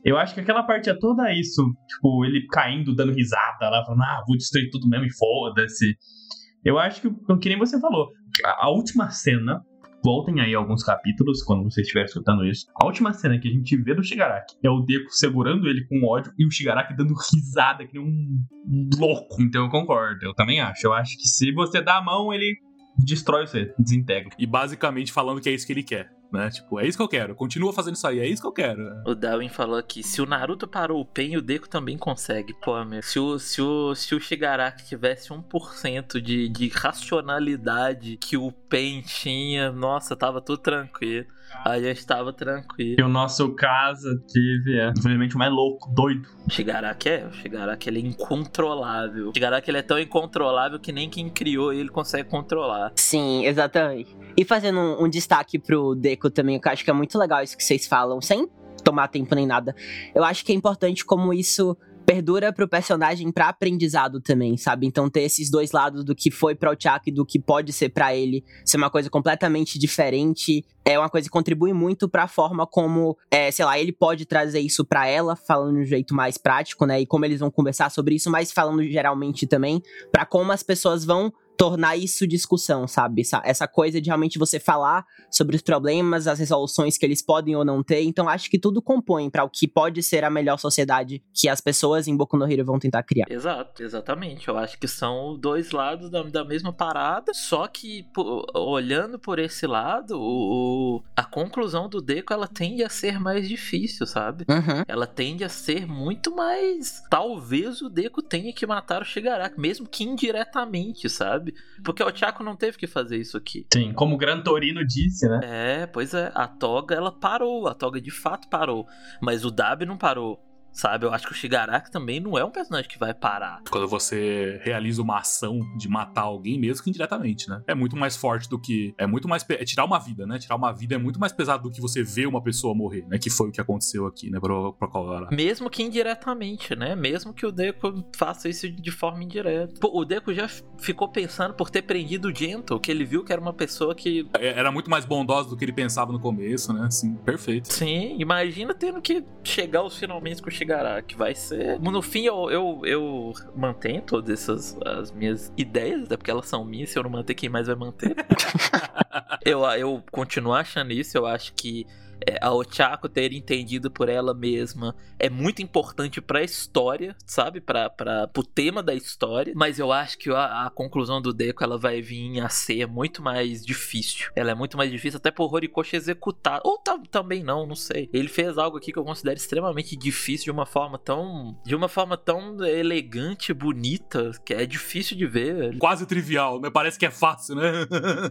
Eu acho que aquela parte é toda isso. Tipo, ele caindo, dando risada lá, falando, ah, vou destruir tudo mesmo e foda-se. Eu acho que, que nem você falou, a, a última cena Voltem aí alguns capítulos quando você estiver escutando isso. A última cena que a gente vê do Shigaraki é o Deku segurando ele com ódio e o Shigaraki dando risada que nem um louco. Então eu concordo, eu também acho. Eu acho que se você dá a mão, ele destrói você, desintegra. E basicamente falando que é isso que ele quer né? Tipo, é isso que eu quero. Continua fazendo isso aí, é isso que eu quero. O Darwin falou aqui, se o Naruto parou o Pen, o Deku também consegue. Pô, meu, se o, se o, se o Shigaraki tivesse 1% de, de racionalidade que o Pen tinha, nossa, tava tudo tranquilo. A gente tava tranquilo. E o nosso caso tive, é, infelizmente, o mais louco, doido. O Shigaraki é, o Shigaraki ele é incontrolável. O Shigaraki ele é tão incontrolável que nem quem criou ele consegue controlar. Sim, exatamente. E fazendo um, um destaque pro Deco também, que eu acho que é muito legal isso que vocês falam, sem tomar tempo nem nada. Eu acho que é importante como isso perdura pro personagem para aprendizado também, sabe? Então ter esses dois lados do que foi para o Chuck e do que pode ser para ele, ser uma coisa completamente diferente, é uma coisa que contribui muito para a forma como, é, sei lá, ele pode trazer isso para ela, falando de um jeito mais prático, né? E como eles vão conversar sobre isso, mas falando geralmente também para como as pessoas vão tornar isso discussão, sabe? Essa, essa coisa de realmente você falar sobre os problemas, as resoluções que eles podem ou não ter. Então acho que tudo compõe para o que pode ser a melhor sociedade que as pessoas em Boku no Hero vão tentar criar. Exato, exatamente. Eu acho que são dois lados da, da mesma parada, só que pô, olhando por esse lado, o, a conclusão do Deco ela tende a ser mais difícil, sabe? Uhum. Ela tende a ser muito mais. Talvez o Deco tenha que matar o Shigaraki, mesmo que indiretamente, sabe? Sabe? Porque o Chaco não teve que fazer isso aqui. Sim, como o Gran Torino disse, né? É, pois é. A Toga, ela parou. A Toga de fato parou. Mas o Dab não parou sabe? Eu acho que o Shigaraki também não é um personagem que vai parar. Quando você realiza uma ação de matar alguém, mesmo que indiretamente, né? É muito mais forte do que. É muito mais. É tirar uma vida, né? Tirar uma vida é muito mais pesado do que você ver uma pessoa morrer, né? Que foi o que aconteceu aqui, né? Pra, pra Colorado. Mesmo que indiretamente, né? Mesmo que o Deco faça isso de forma indireta. Pô, o Deco já ficou pensando por ter prendido o Gentle, que ele viu que era uma pessoa que. É, era muito mais bondosa do que ele pensava no começo, né? Assim, perfeito. Sim, imagina tendo que chegar aos finalmente com o que vai ser. No fim, eu, eu, eu mantenho todas essas as minhas ideias, até porque elas são minhas, se eu não manter, quem mais vai manter? eu, eu continuo achando isso, eu acho que é, a Ochako ter entendido por ela mesma é muito importante pra história, sabe? Pra, pro tema da história. Mas eu acho que a, a conclusão do Deco ela vai vir a ser muito mais difícil. Ela é muito mais difícil até pro Horikoshi executar. Ou também não, não sei. Ele fez algo aqui que eu considero extremamente difícil de uma forma tão. de uma forma tão elegante, bonita, que é difícil de ver. Quase trivial, né? Parece que é fácil, né?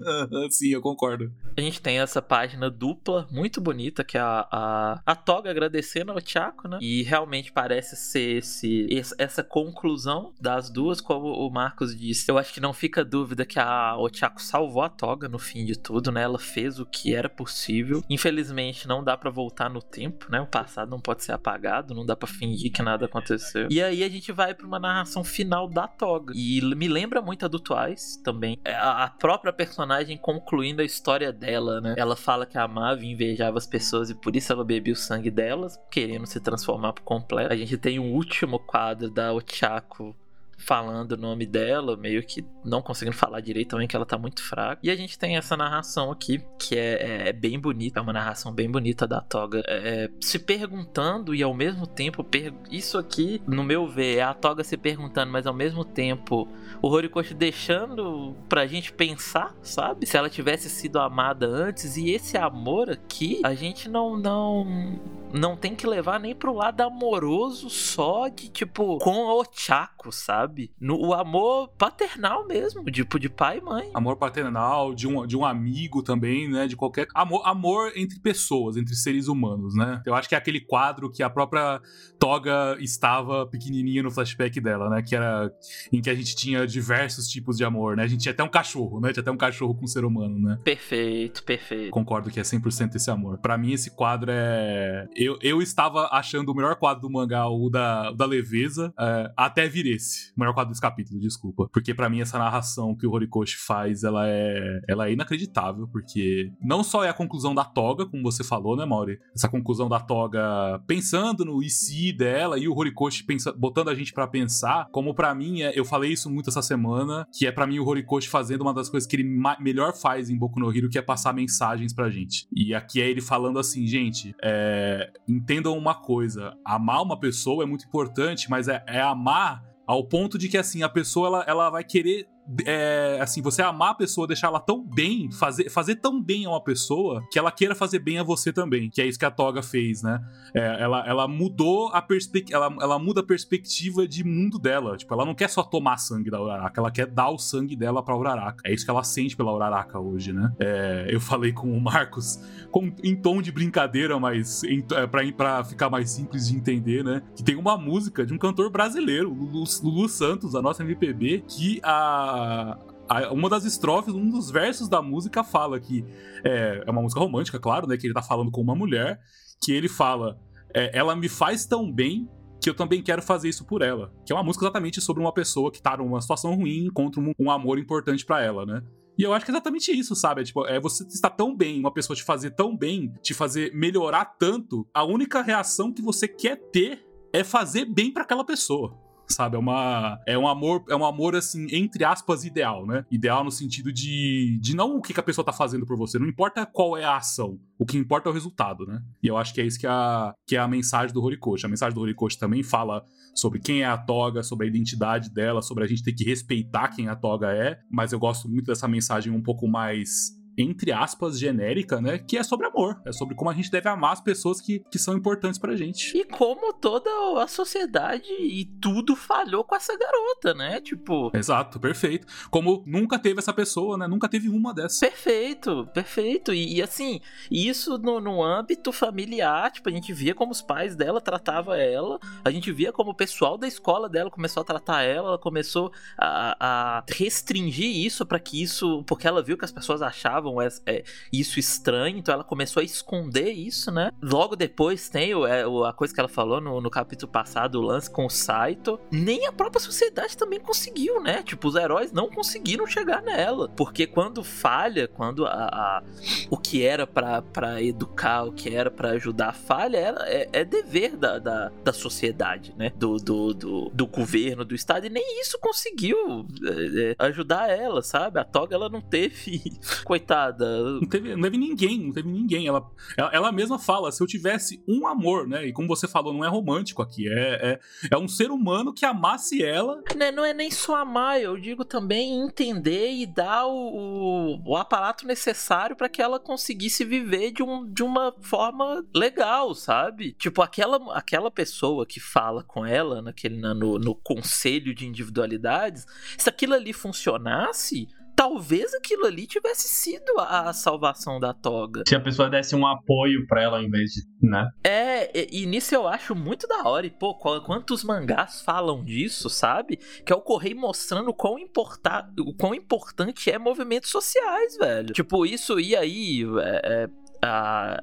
Sim, eu concordo. A gente tem essa página dupla, muito bonita, que é a, a, a Toga agradecendo ao Chaco, né? E realmente parece ser esse, essa conclusão das duas, como o Marcos disse. Eu acho que não fica dúvida que a Ochako salvou a Toga no fim de tudo, né? Ela fez o que era possível. Infelizmente, não dá para voltar no tempo, né? O passado não pode ser apagado, não dá para fingir que nada aconteceu. E aí a gente vai para uma narração final da Toga. E me lembra muito a do Twice também. É, a própria personagem concluindo a história dela, né? Ela fala que amava e invejava as pessoas e por isso ela bebia o sangue delas, querendo se transformar por completo. A gente tem um último quadro da Ochako falando o nome dela, meio que não conseguindo falar direito também, que ela tá muito fraca. E a gente tem essa narração aqui, que é, é, é bem bonita, é uma narração bem bonita da Toga, é, se perguntando e ao mesmo tempo, isso aqui, no meu ver, é a Toga se perguntando, mas ao mesmo tempo o Horikoshi deixando pra gente pensar, sabe? Se ela tivesse sido amada antes, e esse amor aqui, a gente não, não não tem que levar nem pro lado amoroso só de, tipo, com o Chaco, sabe? No, o amor paternal mesmo, tipo, de pai e mãe. Amor paternal, de um, de um amigo também, né? De qualquer. Amor, amor entre pessoas, entre seres humanos, né? Eu acho que é aquele quadro que a própria Toga estava pequenininha no flashback dela, né? Que era em que a gente tinha diversos tipos de amor, né? A gente tinha até um cachorro, né? Tinha até um cachorro com um ser humano, né? Perfeito, perfeito. Concordo que é 100% esse amor. Para mim, esse quadro é eu, eu estava achando o melhor quadro do mangá, o da, o da leveza, é, até vir esse. O melhor quadro desse capítulo, desculpa. Porque para mim essa narração que o Horikoshi faz, ela é, ela é inacreditável, porque não só é a conclusão da toga, como você falou, né, Mauri? Essa conclusão da toga pensando no IC dela e o Horikoshi pensa, botando a gente para pensar, como para mim, é, eu falei isso muito essa semana, que é para mim o Horikoshi fazendo uma das coisas que ele melhor faz em Boku no Hero, que é passar mensagens pra gente. E aqui é ele falando assim, gente, é, entendam uma coisa: amar uma pessoa é muito importante, mas é, é amar ao ponto de que assim a pessoa ela, ela vai querer é, assim, você amar a pessoa, deixar ela tão bem, fazer, fazer tão bem a uma pessoa que ela queira fazer bem a você também. Que é isso que a Toga fez, né? É, ela, ela mudou a perspectiva. Ela, ela muda a perspectiva de mundo dela. Tipo, ela não quer só tomar sangue da Uraraka, ela quer dar o sangue dela pra Uraraka. É isso que ela sente pela Uraraka hoje, né? É, eu falei com o Marcos com, em tom de brincadeira, mas em, é, pra, pra ficar mais simples de entender, né? Que tem uma música de um cantor brasileiro, Lulu, Lulu Santos, a nossa MPB, que a a, uma das estrofes, um dos versos da música fala que é, é, uma música romântica, claro, né? Que ele tá falando com uma mulher, que ele fala: é, ela me faz tão bem que eu também quero fazer isso por ela. Que é uma música exatamente sobre uma pessoa que tá numa situação ruim encontra um, um amor importante para ela, né? E eu acho que é exatamente isso, sabe? É, tipo, é você estar tão bem, uma pessoa te fazer tão bem, te fazer melhorar tanto, a única reação que você quer ter é fazer bem para aquela pessoa sabe? É uma é um amor, é um amor assim, entre aspas, ideal, né? Ideal no sentido de, de não o que, a pessoa tá fazendo por você, não importa qual é a ação, o que importa é o resultado, né? E eu acho que é isso que é a, que é a mensagem do Horikoshi. A mensagem do Horikoshi também fala sobre quem é a Toga, sobre a identidade dela, sobre a gente ter que respeitar quem a Toga é, mas eu gosto muito dessa mensagem um pouco mais entre aspas, genérica, né? Que é sobre amor. É sobre como a gente deve amar as pessoas que, que são importantes pra gente. E como toda a sociedade e tudo falhou com essa garota, né? Tipo. Exato, perfeito. Como nunca teve essa pessoa, né? Nunca teve uma dessas. Perfeito, perfeito. E, e assim, isso no, no âmbito familiar, tipo, a gente via como os pais dela tratavam ela, a gente via como o pessoal da escola dela começou a tratar ela, ela começou a, a restringir isso para que isso. Porque ela viu que as pessoas achavam achavam é, isso estranho, então ela começou a esconder isso, né? Logo depois tem o, é, a coisa que ela falou no, no capítulo passado, o lance com o Saito. Nem a própria sociedade também conseguiu, né? Tipo, os heróis não conseguiram chegar nela. Porque quando falha, quando a, a o que era para educar, o que era para ajudar falha, era, é, é dever da, da, da, sociedade, né? Do, do, do, do, governo, do Estado. E nem isso conseguiu é, é ajudar ela, sabe? A Toga ela não teve. Coitada coitada. Não teve, não teve ninguém, não teve ninguém. Ela, ela, ela mesma fala, se eu tivesse um amor, né? E como você falou, não é romântico aqui, é, é, é um ser humano que amasse ela. Né, Não é nem só amar, eu digo também entender e dar o, o, o aparato necessário pra que ela conseguisse viver de, um, de uma forma legal, sabe? Tipo, aquela, aquela pessoa que fala com ela naquele, na- no, no conselho de individualidades, se aquilo ali funcionasse, talvez aquilo ali tivesse sido a, a salvação da toga. Se a pessoa desse um apoio pra ela ao invés de. né? É, e, e nisso eu acho muito da hora. E, pô, qual- quantos mangás falam disso, sabe? Que é o Correio mostrando o quão, importa, o quão importante é movimentos sociais, velho. Tipo, isso e aí. É, é, a-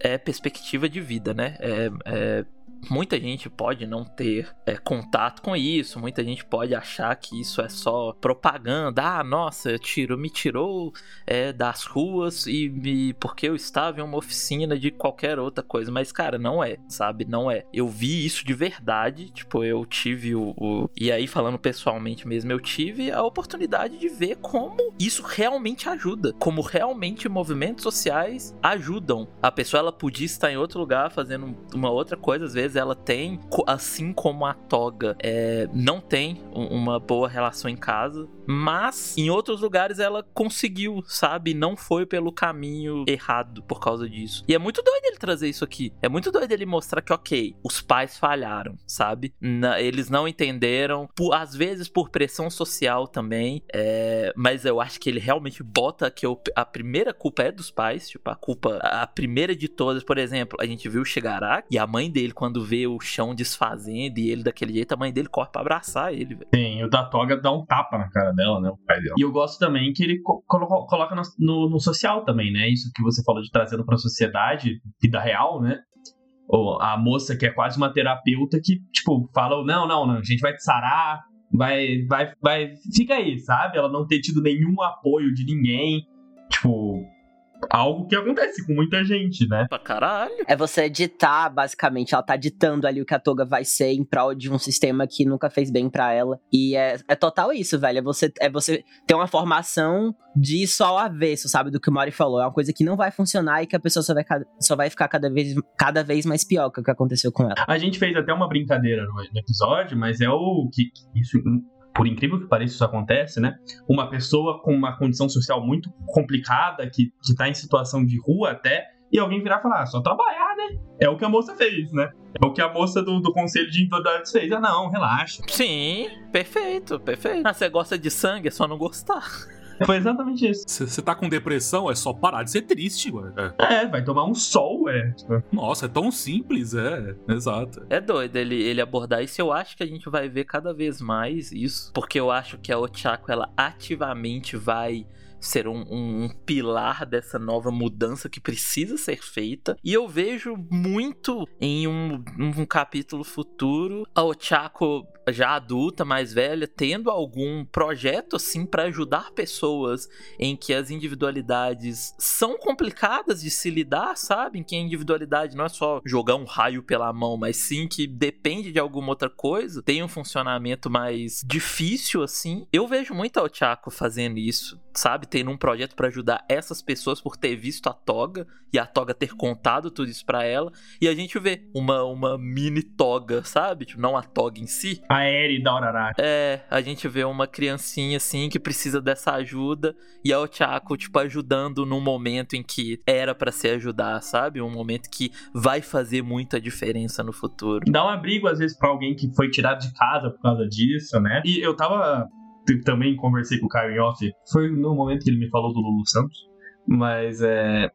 é perspectiva de vida, né? É. é- Muita gente pode não ter é, contato com isso, muita gente pode achar que isso é só propaganda. Ah, nossa, tirou, me tirou é, das ruas e me, porque eu estava em uma oficina de qualquer outra coisa. Mas, cara, não é, sabe? Não é. Eu vi isso de verdade. Tipo, eu tive o, o- E aí, falando pessoalmente mesmo, eu tive a oportunidade de ver como isso realmente ajuda. Como realmente movimentos sociais ajudam. A pessoa, ela podia estar em outro lugar fazendo uma outra coisa. Às vezes, ela tem, assim como a toga, é, não tem um- uma boa relação em casa. Mas em outros lugares ela conseguiu, sabe? Não foi pelo caminho errado por causa disso. E é muito doido ele trazer isso aqui. É muito doido ele mostrar que, ok, os pais falharam, sabe? Na- eles não entenderam, por- às vezes por pressão social também. é, mas eu acho que ele realmente bota que o- a primeira culpa é dos pais. Tipo, a culpa, a a primeira de todas, por exemplo, a gente viu o Shigaraki e a mãe dele, quando vê o chão desfazendo e ele daquele jeito, a mãe dele corre pra abraçar ele, velho. Sim, o da toga dá um tapa na cara dela, né? O pai dela. E eu gosto também que ele co- colo- coloca no, no- no social também, né? Isso que você falou de trazendo pra sociedade, vida real, né? Ou a moça que é quase uma terapeuta que, tipo, fala: não, não, não, a gente vai te sarar, vai, vai, vai. Fica aí, sabe? Ela não ter tido nenhum apoio de ninguém. Tipo, algo que acontece com muita gente, né? Pra caralho. É você ditar, basicamente, ela tá ditando ali o que a Toga vai ser em prol de um sistema que nunca fez bem pra ela. E é, é total isso, velho. É você, é você ter uma formação disso ao avesso, sabe? Do que o Mori falou. É uma coisa que não vai funcionar e que a pessoa só vai, só vai ficar cada vez, cada vez mais pior que o que aconteceu com ela. A gente fez até uma brincadeira no, no episódio, mas é o que que isso, por incrível que pareça, isso acontece, né? Uma pessoa com uma condição social muito complicada, que, que tá em situação de rua até, e alguém virar e falar, ah, só trabalhar, né? É o que a moça fez, né? É o que a moça do, do Conselho de Individualidades fez. Ah, não, relaxa. Sim, perfeito, perfeito. Ah, você gosta de sangue, é só não gostar. Foi exatamente isso. Se você tá com depressão, é só parar de ser triste, ué. É. É, vai tomar um sol, é. Nossa, é tão simples, é. Exato. É doido ele, ele abordar isso. Eu acho que a gente vai ver cada vez mais isso. Porque eu acho que a Ochako, ela ativamente vai ser um, um- um pilar dessa nova mudança que precisa ser feita. E eu vejo muito em um, um capítulo futuro a Ochako já adulta, mais velha, tendo algum projeto assim para ajudar pessoas em que as individualidades são complicadas de se lidar, sabe? Em que a individualidade não é só jogar um raio pela mão, mas sim que depende de alguma outra coisa, tem um funcionamento mais difícil assim. Eu vejo muito a Ochako fazendo isso, sabe? Tendo um projeto para ajudar essas pessoas por ter visto a Toga e a Toga ter contado tudo isso para ela, e a gente vê uma, uma mini Toga, sabe? Tipo, não a Toga em si, a Eri da Uraraka. é, a gente vê uma criancinha assim que precisa dessa ajuda e a Ochako, tipo, ajudando num momento em que era pra se ajudar, sabe? Um momento que vai fazer muita diferença no futuro. dá um abrigo às vezes pra alguém que foi tirado de casa por causa disso, né? E eu tava também conversei com o Caio off, foi no momento que ele me falou do Lulu Santos, mas é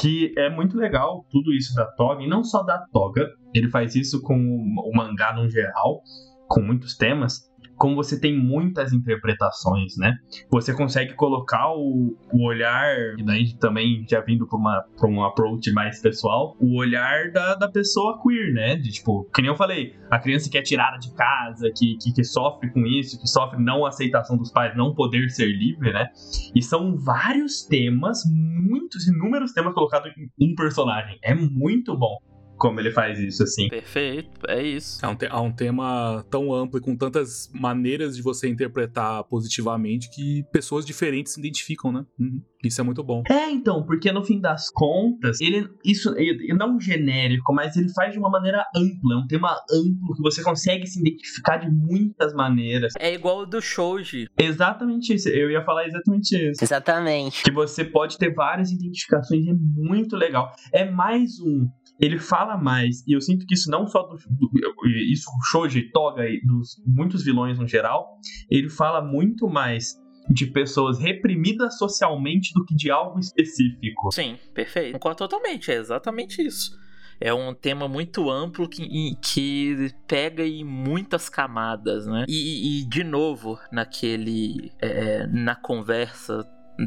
que é muito legal tudo isso da Toga, e não só da Toga, ele faz isso com o mangá no geral, com muitos temas, como você tem muitas interpretações, né? Você consegue colocar o, o olhar, e daí também já vindo pra, uma, um approach mais pessoal, o olhar da, da pessoa queer, né? De tipo, que nem eu falei, a criança que é tirada de casa, que, que, que sofre com isso, que sofre não aceitação dos pais, não poder ser livre, né? E são vários temas, muitos, inúmeros temas colocados em um personagem. É muito bom como ele faz isso, assim. Perfeito, é isso. É um, te- é um tema tão amplo e com tantas maneiras de você interpretar positivamente que pessoas diferentes se identificam, né? Uhum. Isso é muito bom. É, então, porque no fim das contas, ele isso ele, não genérico, mas ele faz de uma maneira ampla, é um tema amplo que você consegue se identificar de muitas maneiras. É igual o do Shoji. Exatamente isso, eu ia falar exatamente isso. Exatamente. Que você pode ter várias identificações, é muito legal. É mais um ele fala mais, e eu sinto que isso não só do, do isso Shoji, Toga e dos muitos vilões no geral, ele fala muito mais de pessoas reprimidas socialmente do que de algo específico. Sim, perfeito. Concordo totalmente, é exatamente isso. É um tema muito amplo que, que pega em muitas camadas, né? E, e de novo, naquele. É, na conversa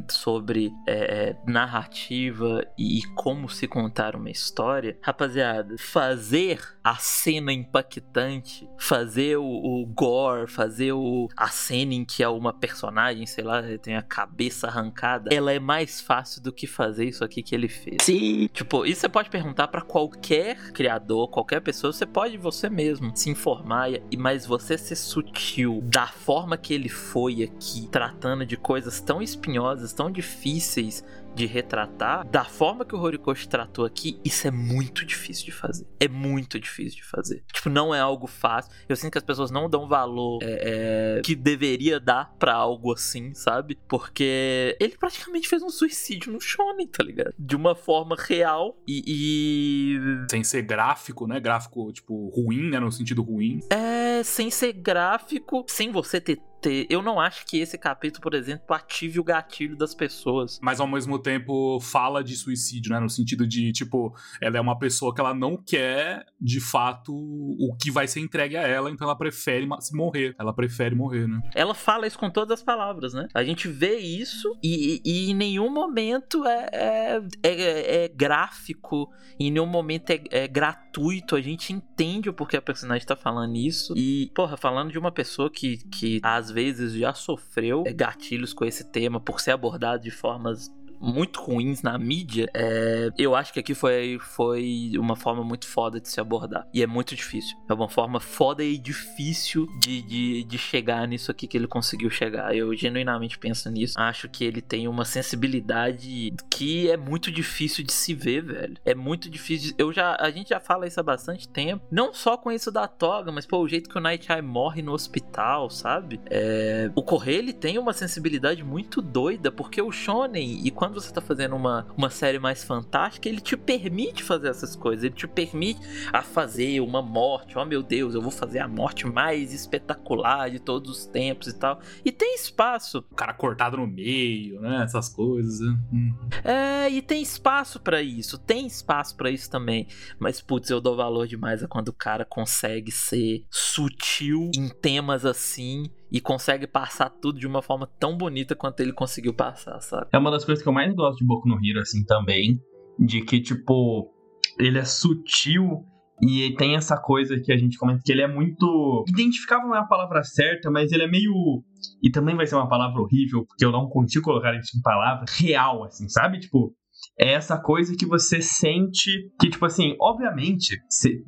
sobre é, é, narrativa e como se contar uma história, rapaziada, fazer a cena impactante, fazer o, o gore, fazer o, a cena em que é uma personagem, sei lá, tem a cabeça arrancada, ela é mais fácil do que fazer isso aqui que ele fez. Sim. Tipo, isso você pode perguntar para qualquer criador, qualquer pessoa, você pode você mesmo se informar, mas você ser sutil da forma que ele foi aqui, tratando de coisas tão espinhosas tão difíceis de retratar, da forma que o Horikoshi tratou aqui, isso é muito difícil de fazer. É muito difícil de fazer. Tipo, não é algo fácil. Eu sinto que as pessoas não dão valor é, é, que deveria dar para algo assim, sabe? Porque ele praticamente fez um suicídio no Shonen, tá ligado? De uma forma real e, e. Sem ser gráfico, né? Gráfico, tipo, ruim, né? No sentido ruim. É, sem ser gráfico, sem você ter ter. Eu não acho que esse capítulo, por exemplo, ative o gatilho das pessoas. Mas ao mesmo tempo fala de suicídio, né? No sentido de, tipo, ela é uma pessoa que ela não quer, de fato, o que vai ser entregue a ela, então ela prefere se morrer. Ela prefere morrer, né? Ela fala isso com todas as palavras, né? A gente vê isso e, e em nenhum momento é, é, é, é gráfico, em nenhum momento é, é gratuito. A gente entende o porquê a personagem tá falando isso. E, porra, falando de uma pessoa que, que às vezes já sofreu é, gatilhos com esse tema por ser abordado de formas muito ruins na mídia, é, eu acho que aqui foi, foi uma forma muito foda de se abordar. E é muito difícil. É uma forma foda e difícil de, de, de chegar nisso aqui que ele conseguiu chegar. Eu genuinamente penso nisso. Acho que ele tem uma sensibilidade que é muito difícil de se ver, velho. É muito difícil. Eu já, a gente já fala isso há bastante tempo. Não só com isso da toga, mas pô, o jeito que o Night Eye morre no hospital, sabe? É, o Correio ele tem uma sensibilidade muito doida, porque o Shonen, e quando quando você tá fazendo uma, uma série mais fantástica, ele te permite fazer essas coisas. Ele te permite a fazer uma morte. Oh meu Deus, eu vou fazer a morte mais espetacular de todos os tempos e tal. E tem espaço. O cara cortado no meio, né? Essas coisas. Hum. É, e tem espaço para isso. Tem espaço para isso também. Mas, putz, eu dou valor demais a quando o cara consegue ser sutil em temas assim e consegue passar tudo de uma forma tão bonita quanto ele conseguiu passar, sabe? É uma das coisas que eu mais gosto de Boku no Hero, assim, também. De que, tipo, ele é sutil e tem essa coisa que a gente comenta que ele é muito. Identificável não é a palavra certa, mas ele é meio. E também vai ser uma palavra horrível, porque eu não consigo colocar isso em palavra. Real, assim, sabe? Tipo, é essa coisa que você sente que, tipo assim, obviamente,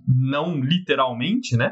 não literalmente, né?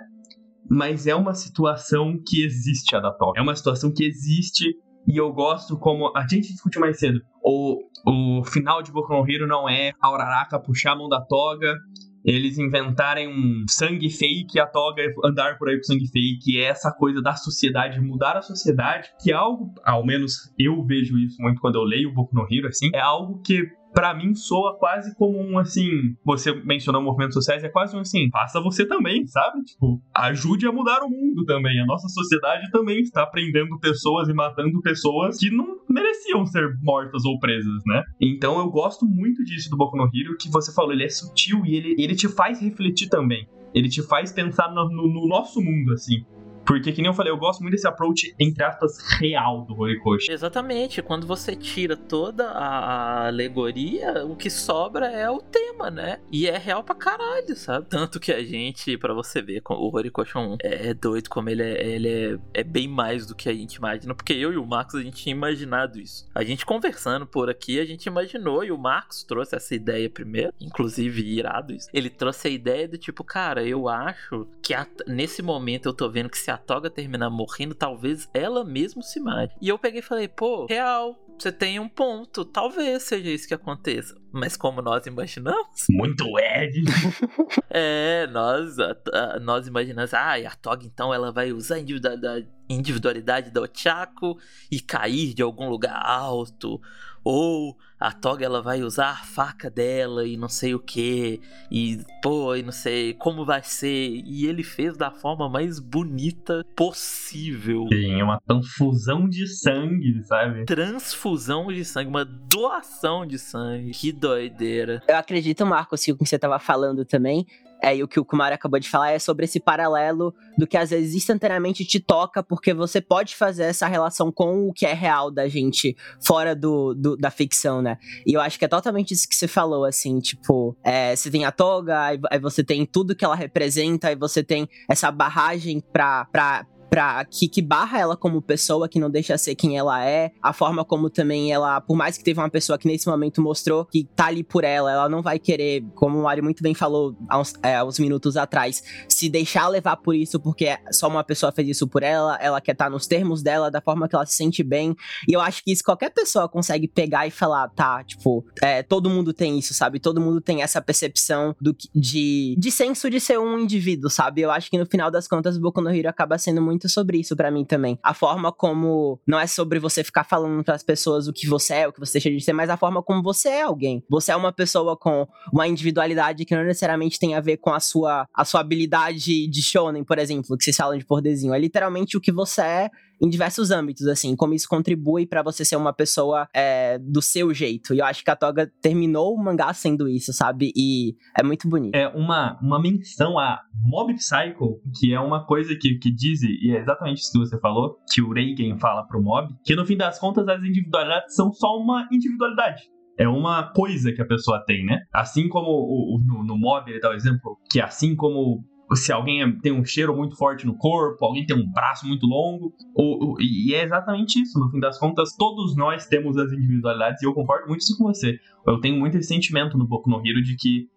Mas é uma situação que existe a da. É uma situação que existe e eu gosto como a gente discutiu mais cedo. O, o final de Boku no Hero não é a Uraraka puxar a mão da toga, eles inventarem um sangue fake a toga andar por aí com sangue fake. É essa coisa da sociedade, mudar a sociedade, que é algo, ao menos eu vejo isso muito quando eu leio Boku no Hero, assim, é algo que para mim soa quase como um assim. Você mencionou movimentos sociais, é quase um assim, faça você também, sabe? Tipo, ajude a mudar o mundo também. A nossa sociedade também está prendendo pessoas e matando pessoas que não mereciam ser mortas ou presas, né? Então eu gosto muito disso do Boku no Hero, que você falou, ele é sutil e ele, ele te faz refletir também. Ele te faz pensar no, no, no nosso mundo, assim. Porque, que nem eu falei, eu gosto muito desse approach, entre aspas, real do Horikoshi. Exatamente. Quando você tira toda a, alegoria, o que sobra é o tema, né? E é real pra caralho, sabe? Tanto que a gente, para você ver, o Horikoshi 1 é, é doido como ele, é, ele é, é bem mais do que a gente imagina. Porque eu e o Marcos, a gente tinha imaginado isso. A gente conversando por aqui, a gente imaginou, e o Marcos trouxe essa ideia primeiro, inclusive irado isso. Ele trouxe a ideia do tipo, cara, eu acho que a, nesse momento eu tô vendo que se a Toga terminar morrendo, talvez ela mesmo se mate. E eu peguei e falei, pô, real, você tem um ponto. Talvez seja isso que aconteça. Mas como nós imaginamos, Muito Ed. é, nós, a- a- nós imaginamos, ah, e a Toga então ela vai usar a individualidade, individualidade da Ochako e cair de algum lugar alto. Ou a Toga ela vai usar a faca dela e não sei o que. E pô, e não sei como vai ser. E ele fez da forma mais bonita possível. Tem uma transfusão de sangue, sabe? Transfusão de sangue, uma doação de sangue. Que doideira. Eu acredito, Marcos, que o que você tava falando também, é, e o que o Kumari acabou de falar, é sobre esse paralelo do que às vezes instantaneamente te toca, porque você pode fazer essa relação com o que é real da gente, fora do, do- da ficção, né? E eu acho que é totalmente isso que você falou, assim, tipo, é, você tem a toga, aí você tem tudo que ela representa, aí você tem essa barragem pra. pra Pra, que, que barra ela como pessoa, que não deixa ser quem ela é, a forma como também ela, por mais que teve uma pessoa que nesse momento mostrou que tá ali por ela, ela não vai querer, como o Mario muito bem falou há uns, é, uns minutos atrás, se deixar levar por isso, porque só uma pessoa fez isso por ela, ela quer estar nos termos dela, da forma que ela se sente bem, e eu acho que isso qualquer pessoa consegue pegar e falar, tá, tipo, é, todo mundo tem isso, sabe? Todo mundo tem essa percepção do, de, de senso de ser um indivíduo, sabe? Eu acho que no final das contas, Boku no Hero acaba sendo muito sobre isso pra mim também. A forma como não é sobre você ficar falando pras pessoas o que você é, o que você deixa de ser, mas a forma como você é alguém. Você é uma pessoa com uma individualidade que não necessariamente tem a ver com a sua, a sua habilidade de shonen, por exemplo, que vocês falam de poderzinho. É literalmente o que você é em diversos âmbitos, assim, como isso contribui pra você ser uma pessoa é, do seu jeito. E eu acho que a Toga terminou o mangá sendo isso, sabe? E é muito bonito. É uma, uma menção a Mob Psycho, que é uma coisa que, que dizem, e é exatamente isso que você falou, que o Reigen fala pro Mob, que no fim das contas as individualidades são só uma individualidade. É uma coisa que a pessoa tem, né? Assim como o, o- no, no Mob ele dá o exemplo, que assim como se alguém é- tem um cheiro muito forte no corpo, alguém tem um braço muito longo, o- o- e é exatamente isso. No fim das contas, todos nós temos as individualidades, e eu concordo muito isso com você. Eu tenho muito esse sentimento no Boku no Hero de que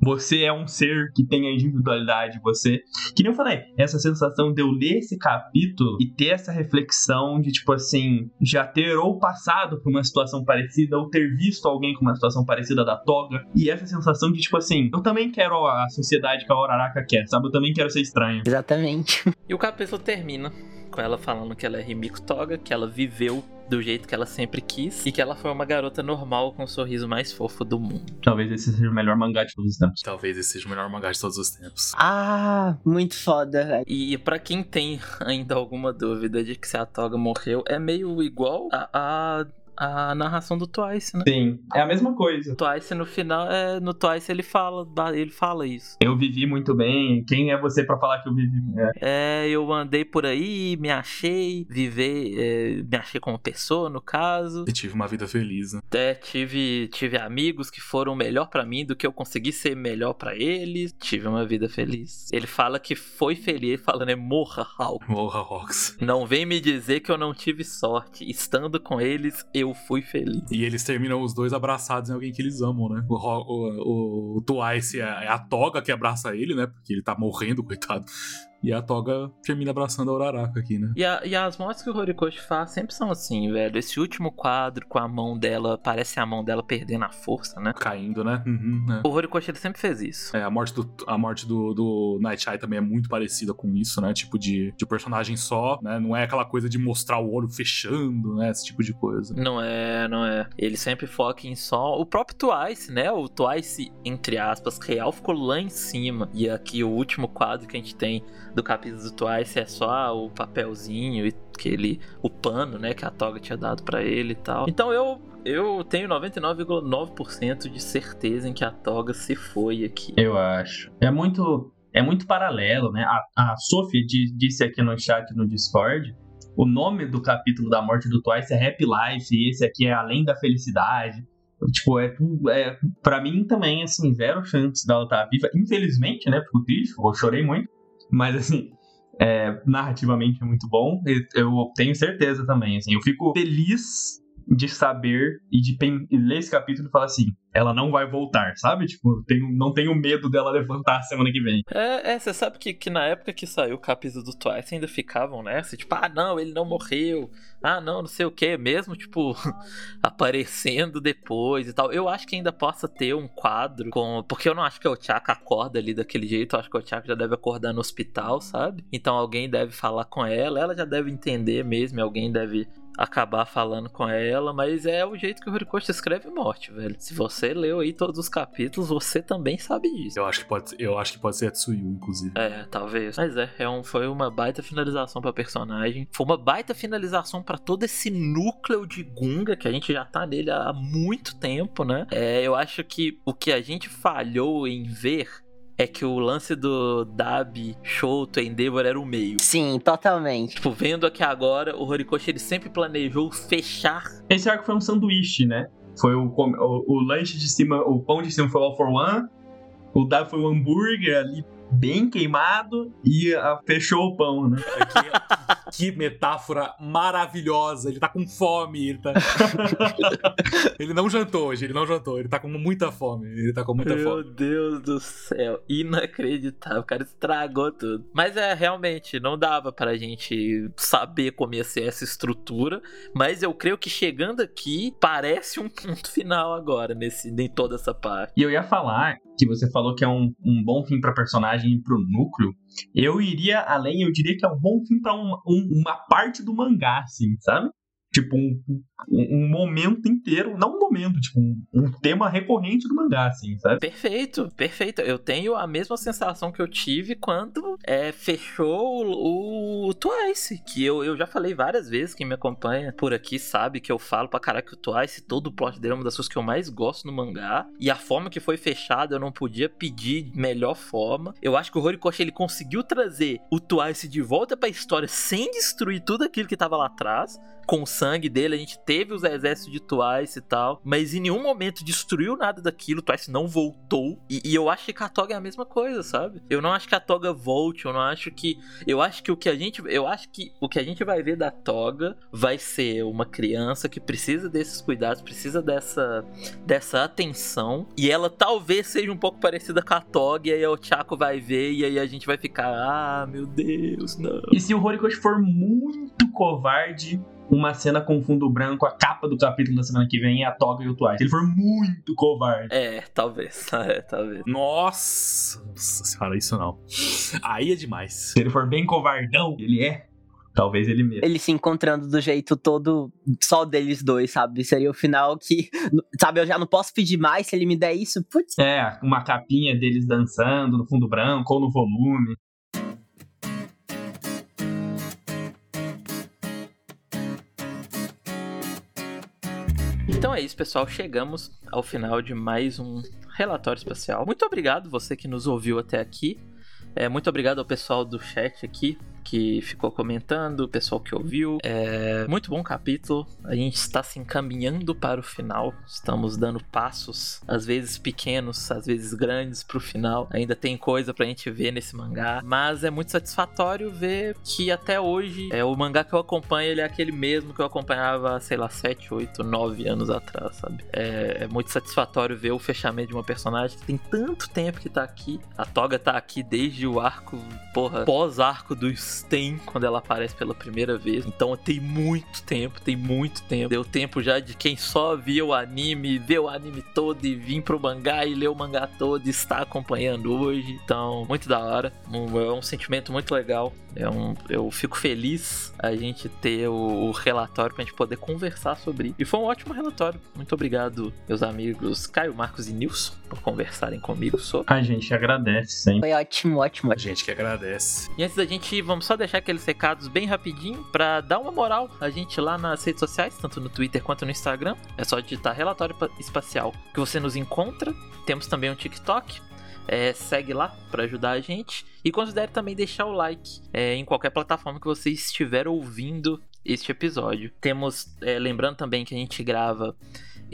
você é um ser que tem a individualidade, você. Que nem eu falei, essa sensação de eu ler esse capítulo e ter essa reflexão de, tipo assim, já ter ou passado por uma situação parecida, ou ter visto alguém com uma situação parecida da toga. E essa sensação de, tipo assim, eu também quero a sociedade que a Uraraka quer, sabe? Eu também quero ser estranho. Exatamente. E o capítulo termina com ela falando que ela é Rimiko Toga, que ela viveu do jeito que ela sempre quis e que ela foi uma garota normal com o sorriso mais fofo do mundo. Talvez esse seja o melhor mangá de todos os tempos. Talvez esse seja o melhor mangá de todos os tempos. Ah, muito foda, velho. E pra quem tem ainda alguma dúvida de que se a Toga morreu, é meio igual a, a, a narração do Twice, né? Sim, é a mesma coisa. Twice no final, é, no Twice ele fala, ele fala isso. Eu vivi muito bem. Quem é você pra falar que eu vivi? É. É, eu andei por aí, me achei, viver, é, me achei como pessoa, no caso. E tive uma vida feliz, né? Até tive, tive amigos que foram melhor pra mim do que eu consegui ser melhor pra eles. Tive uma vida feliz. Ele fala que foi feliz, falando é morra, Hulk. Morra Rocks. Não vem me dizer que eu não tive sorte. Estando com eles, eu fui feliz. E eles terminam os dois abraçados em alguém que eles amam, né? O, o, o, o Twice é é a Toga que abraça ele, né? Porque ele tá morrendo, coitado. E a Toga termina abraçando a Uraraka aqui, né? E, a- e as mortes que o Horikoshi faz sempre são assim, velho. Esse último quadro com a mão dela, parece a mão dela perdendo a força, né? Caindo, né? Uhum, né? O Horikoshi ele sempre fez isso. É, a morte do, a morte do, do Night Eye também é muito parecida com isso, né? Tipo de, de personagem só, né? Não é aquela coisa de mostrar o olho fechando, né? Esse tipo de coisa. Não é, não é. Ele sempre foca em só. O próprio Twice, né? O Twice, entre aspas, real, ficou lá em cima. E aqui o último quadro que a gente tem do capítulo do Twice é só o papelzinho e aquele. o pano, né? Que a Toga tinha dado pra ele e tal. Então eu. Eu tenho 99,9% de certeza em que a Toga se foi aqui. Eu acho. É muito, é muito paralelo, né? A, a Sophie di- disse aqui no chat no Discord. O nome do capítulo da morte do Twice é Happy Life, e esse aqui é Além da Felicidade. Tipo, é. É, pra mim também, assim, zero chance dela estar viva. Infelizmente, né? Fico triste, eu chorei muito. Mas, assim, é, narrativamente é muito bom. Eu tenho certeza também, assim. Eu fico feliz de saber e de ler esse capítulo e falar assim: ela não vai voltar, sabe? Tipo, tenho, não tenho medo dela levantar semana que vem. É, é, você sabe que, que na época que saiu o capítulo do Twice ainda ficavam nessa, tipo, ah não, ele não morreu, ah não, não sei o que, mesmo, tipo, aparecendo depois e tal. Eu acho que ainda possa ter um quadro com. Porque eu não acho que o Chaka acorda ali daquele jeito, eu acho que o Chaka já deve acordar no hospital, sabe? Então alguém deve falar com ela, ela já deve entender mesmo, alguém deve acabar falando com ela, mas é o jeito que o Horikoshi escreve morte, velho. Se você leu aí todos os capítulos, você também sabe disso. Eu acho que pode, eu acho que pode ser a Tsuyu, inclusive. É, talvez. Mas é, é um, foi uma baita finalização pra personagem. Foi uma baita finalização pra todo esse núcleo de Gunga que a gente já tá nele há muito tempo, né? É, eu acho que o que a gente falhou em ver é que o lance do Dabi, Shoto e Endeavor era o meio. Sim, totalmente. Tipo, vendo aqui agora, o Horikoshi ele sempre planejou fechar. Esse arco foi um sanduíche, né? Foi o, o, o lanche de cima, o pão de cima foi o all for one, o da foi o hambúrguer ali bem queimado e ah, fechou o pão, né? Que, que metáfora maravilhosa. Ele tá com fome. Ele, tá... ele não jantou hoje, ele não jantou. Ele tá com muita fome. Ele tá com muita Meu fome. Deus do céu, inacreditável, o cara estragou tudo. Mas é, realmente, não dava pra gente saber como ia ser essa estrutura, mas eu creio que chegando aqui, parece um ponto final agora, nesse, em toda essa parte. E eu ia falar que você falou que é um, um bom fim pra personagem e pro núcleo. Eu iria além, eu diria que é um bom fim pra um- um- uma parte do mangá, assim, sabe? Tipo, um, um, momento inteiro, não um momento, tipo, um, um tema recorrente do mangá, assim, sabe? Perfeito, perfeito. Eu tenho a mesma sensação que eu tive quando é, fechou o, o Twice. Que eu, eu já falei várias vezes, quem me acompanha por aqui sabe que eu falo pra caraca que o Twice, todo o plot dele é uma das coisas que eu mais gosto no mangá. E a forma que foi fechada, eu não podia pedir melhor forma. Eu acho que o Horikoshi ele conseguiu trazer o Twice de volta pra história sem destruir tudo aquilo que tava lá atrás com o sangue dele, a gente teve os exércitos de Twice e tal, mas em nenhum momento destruiu nada daquilo, Twice não voltou, e, e eu acho que a Toga é a mesma coisa, sabe? Eu não acho que a Toga volte, eu não acho que, eu acho que o que a gente, eu acho que o que a gente vai ver da Toga vai ser uma criança que precisa desses cuidados, precisa dessa, dessa atenção, e ela talvez seja um pouco parecida com a Toga, e aí o Chaco vai ver, e aí a gente vai ficar, ah, meu Deus, não. E se o Horikoshi for muito covarde, uma cena com fundo branco, a capa do capítulo da semana que vem é a Toga e o Twice. Se ele for muito covarde. É, talvez, é, talvez. Nossa, nossa senhora, isso não. Aí é demais. Se ele for bem covardão, ele é. Talvez ele mesmo. Eles se encontrando do jeito todo só deles dois, sabe? Seria o final que, sabe, eu já não posso pedir mais se ele me der isso. Putz, É, uma capinha deles dançando no fundo branco ou no volume. Então é isso, pessoal. Chegamos ao final de mais um relatório especial. Muito obrigado você que nos ouviu até aqui. É, muito obrigado ao pessoal do chat aqui que ficou comentando, o pessoal que ouviu. É, muito bom capítulo. A gente está se encaminhando para o final. Estamos dando passos, às vezes pequenos, às vezes grandes, para o final. Ainda tem coisa pra gente ver nesse mangá, mas é muito satisfatório ver que até hoje é o mangá que eu acompanho, ele é aquele mesmo que eu acompanhava, sei lá, 7, 8, 9 anos atrás, sabe? É, é muito satisfatório ver o fechamento de uma personagem que tem tanto tempo que tá aqui. A Toga tá aqui desde o arco, porra, pós-arco Sten, quando ela aparece pela primeira vez. Então tem muito tempo, tem muito tempo. Deu tempo já de quem só via o anime, ver o anime todo e vir pro mangá e ler o mangá todo e está acompanhando hoje. Então, muito da hora. Um- é um sentimento muito legal. É um, eu fico feliz a gente ter o, o relatório pra gente poder conversar sobre. E foi um ótimo relatório. Muito obrigado, meus amigos Caio, Marcos e Nilson, por conversarem comigo sobre. A gente agradece sempre. foi ótimo, ótimo. A gente que agradece. E antes da gente ir, vamos só deixar aqueles recados bem rapidinho pra dar uma moral a gente lá nas redes sociais, tanto no Twitter quanto no Instagram. É só digitar Relatório Pa- Espacial que você nos encontra. Temos também um TikTok. É, segue lá pra ajudar a gente. E considere também deixar o like é, em qualquer plataforma que você estiver ouvindo este episódio. Temos, é, lembrando também que a gente grava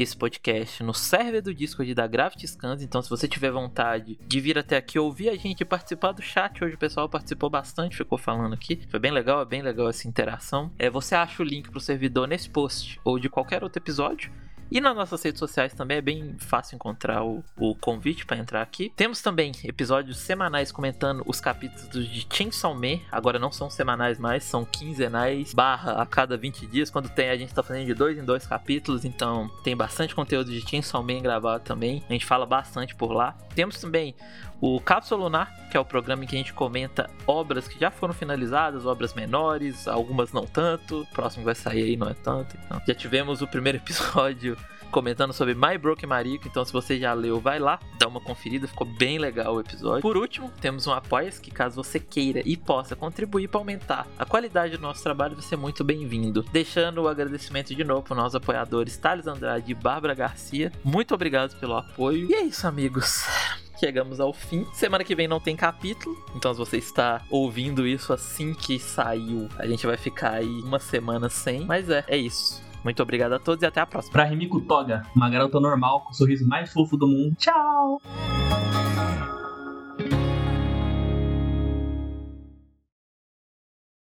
esse podcast no server do Discord da Gravity Scans. Então, se você tiver vontade de vir até aqui ouvir a gente participar do chat, hoje o pessoal participou bastante, ficou falando aqui. Foi bem legal, é bem legal essa interação. É, você acha o link pro servidor nesse post ou de qualquer outro episódio. E nas nossas redes sociais também é bem fácil encontrar o, o convite para entrar aqui. Temos também episódios semanais comentando os capítulos de Chainsaw Man. Agora não são semanais mais, são quinzenais, barra a cada 20 dias. Quando tem, a gente tá fazendo de dois em dois capítulos, então tem bastante conteúdo de Chainsaw Man gravado também. A gente fala bastante por lá. Temos também o Cápsula Lunar, que é o programa em que a gente comenta obras que já foram finalizadas, obras menores, algumas não tanto. O próximo vai sair aí, não é tanto. Então. Já tivemos o primeiro episódio comentando sobre My Broken Marico, então se você já leu, vai lá, dá uma conferida, ficou bem legal o episódio. Por último, temos um apoia que caso você queira e possa contribuir para aumentar a qualidade do nosso trabalho, vai ser muito bem-vindo. Deixando o agradecimento de novo para nossos apoiadores Thales Andrade e Bárbara Garcia. Muito obrigado pelo apoio. E é isso, amigos chegamos ao fim. Semana que vem não tem capítulo, então se você está ouvindo isso assim que saiu, a gente vai ficar aí uma semana sem. Mas é, é isso. Muito obrigado a todos e até a próxima. Pra Rimiko Toga, uma garota normal com o sorriso mais fofo do mundo. Tchau!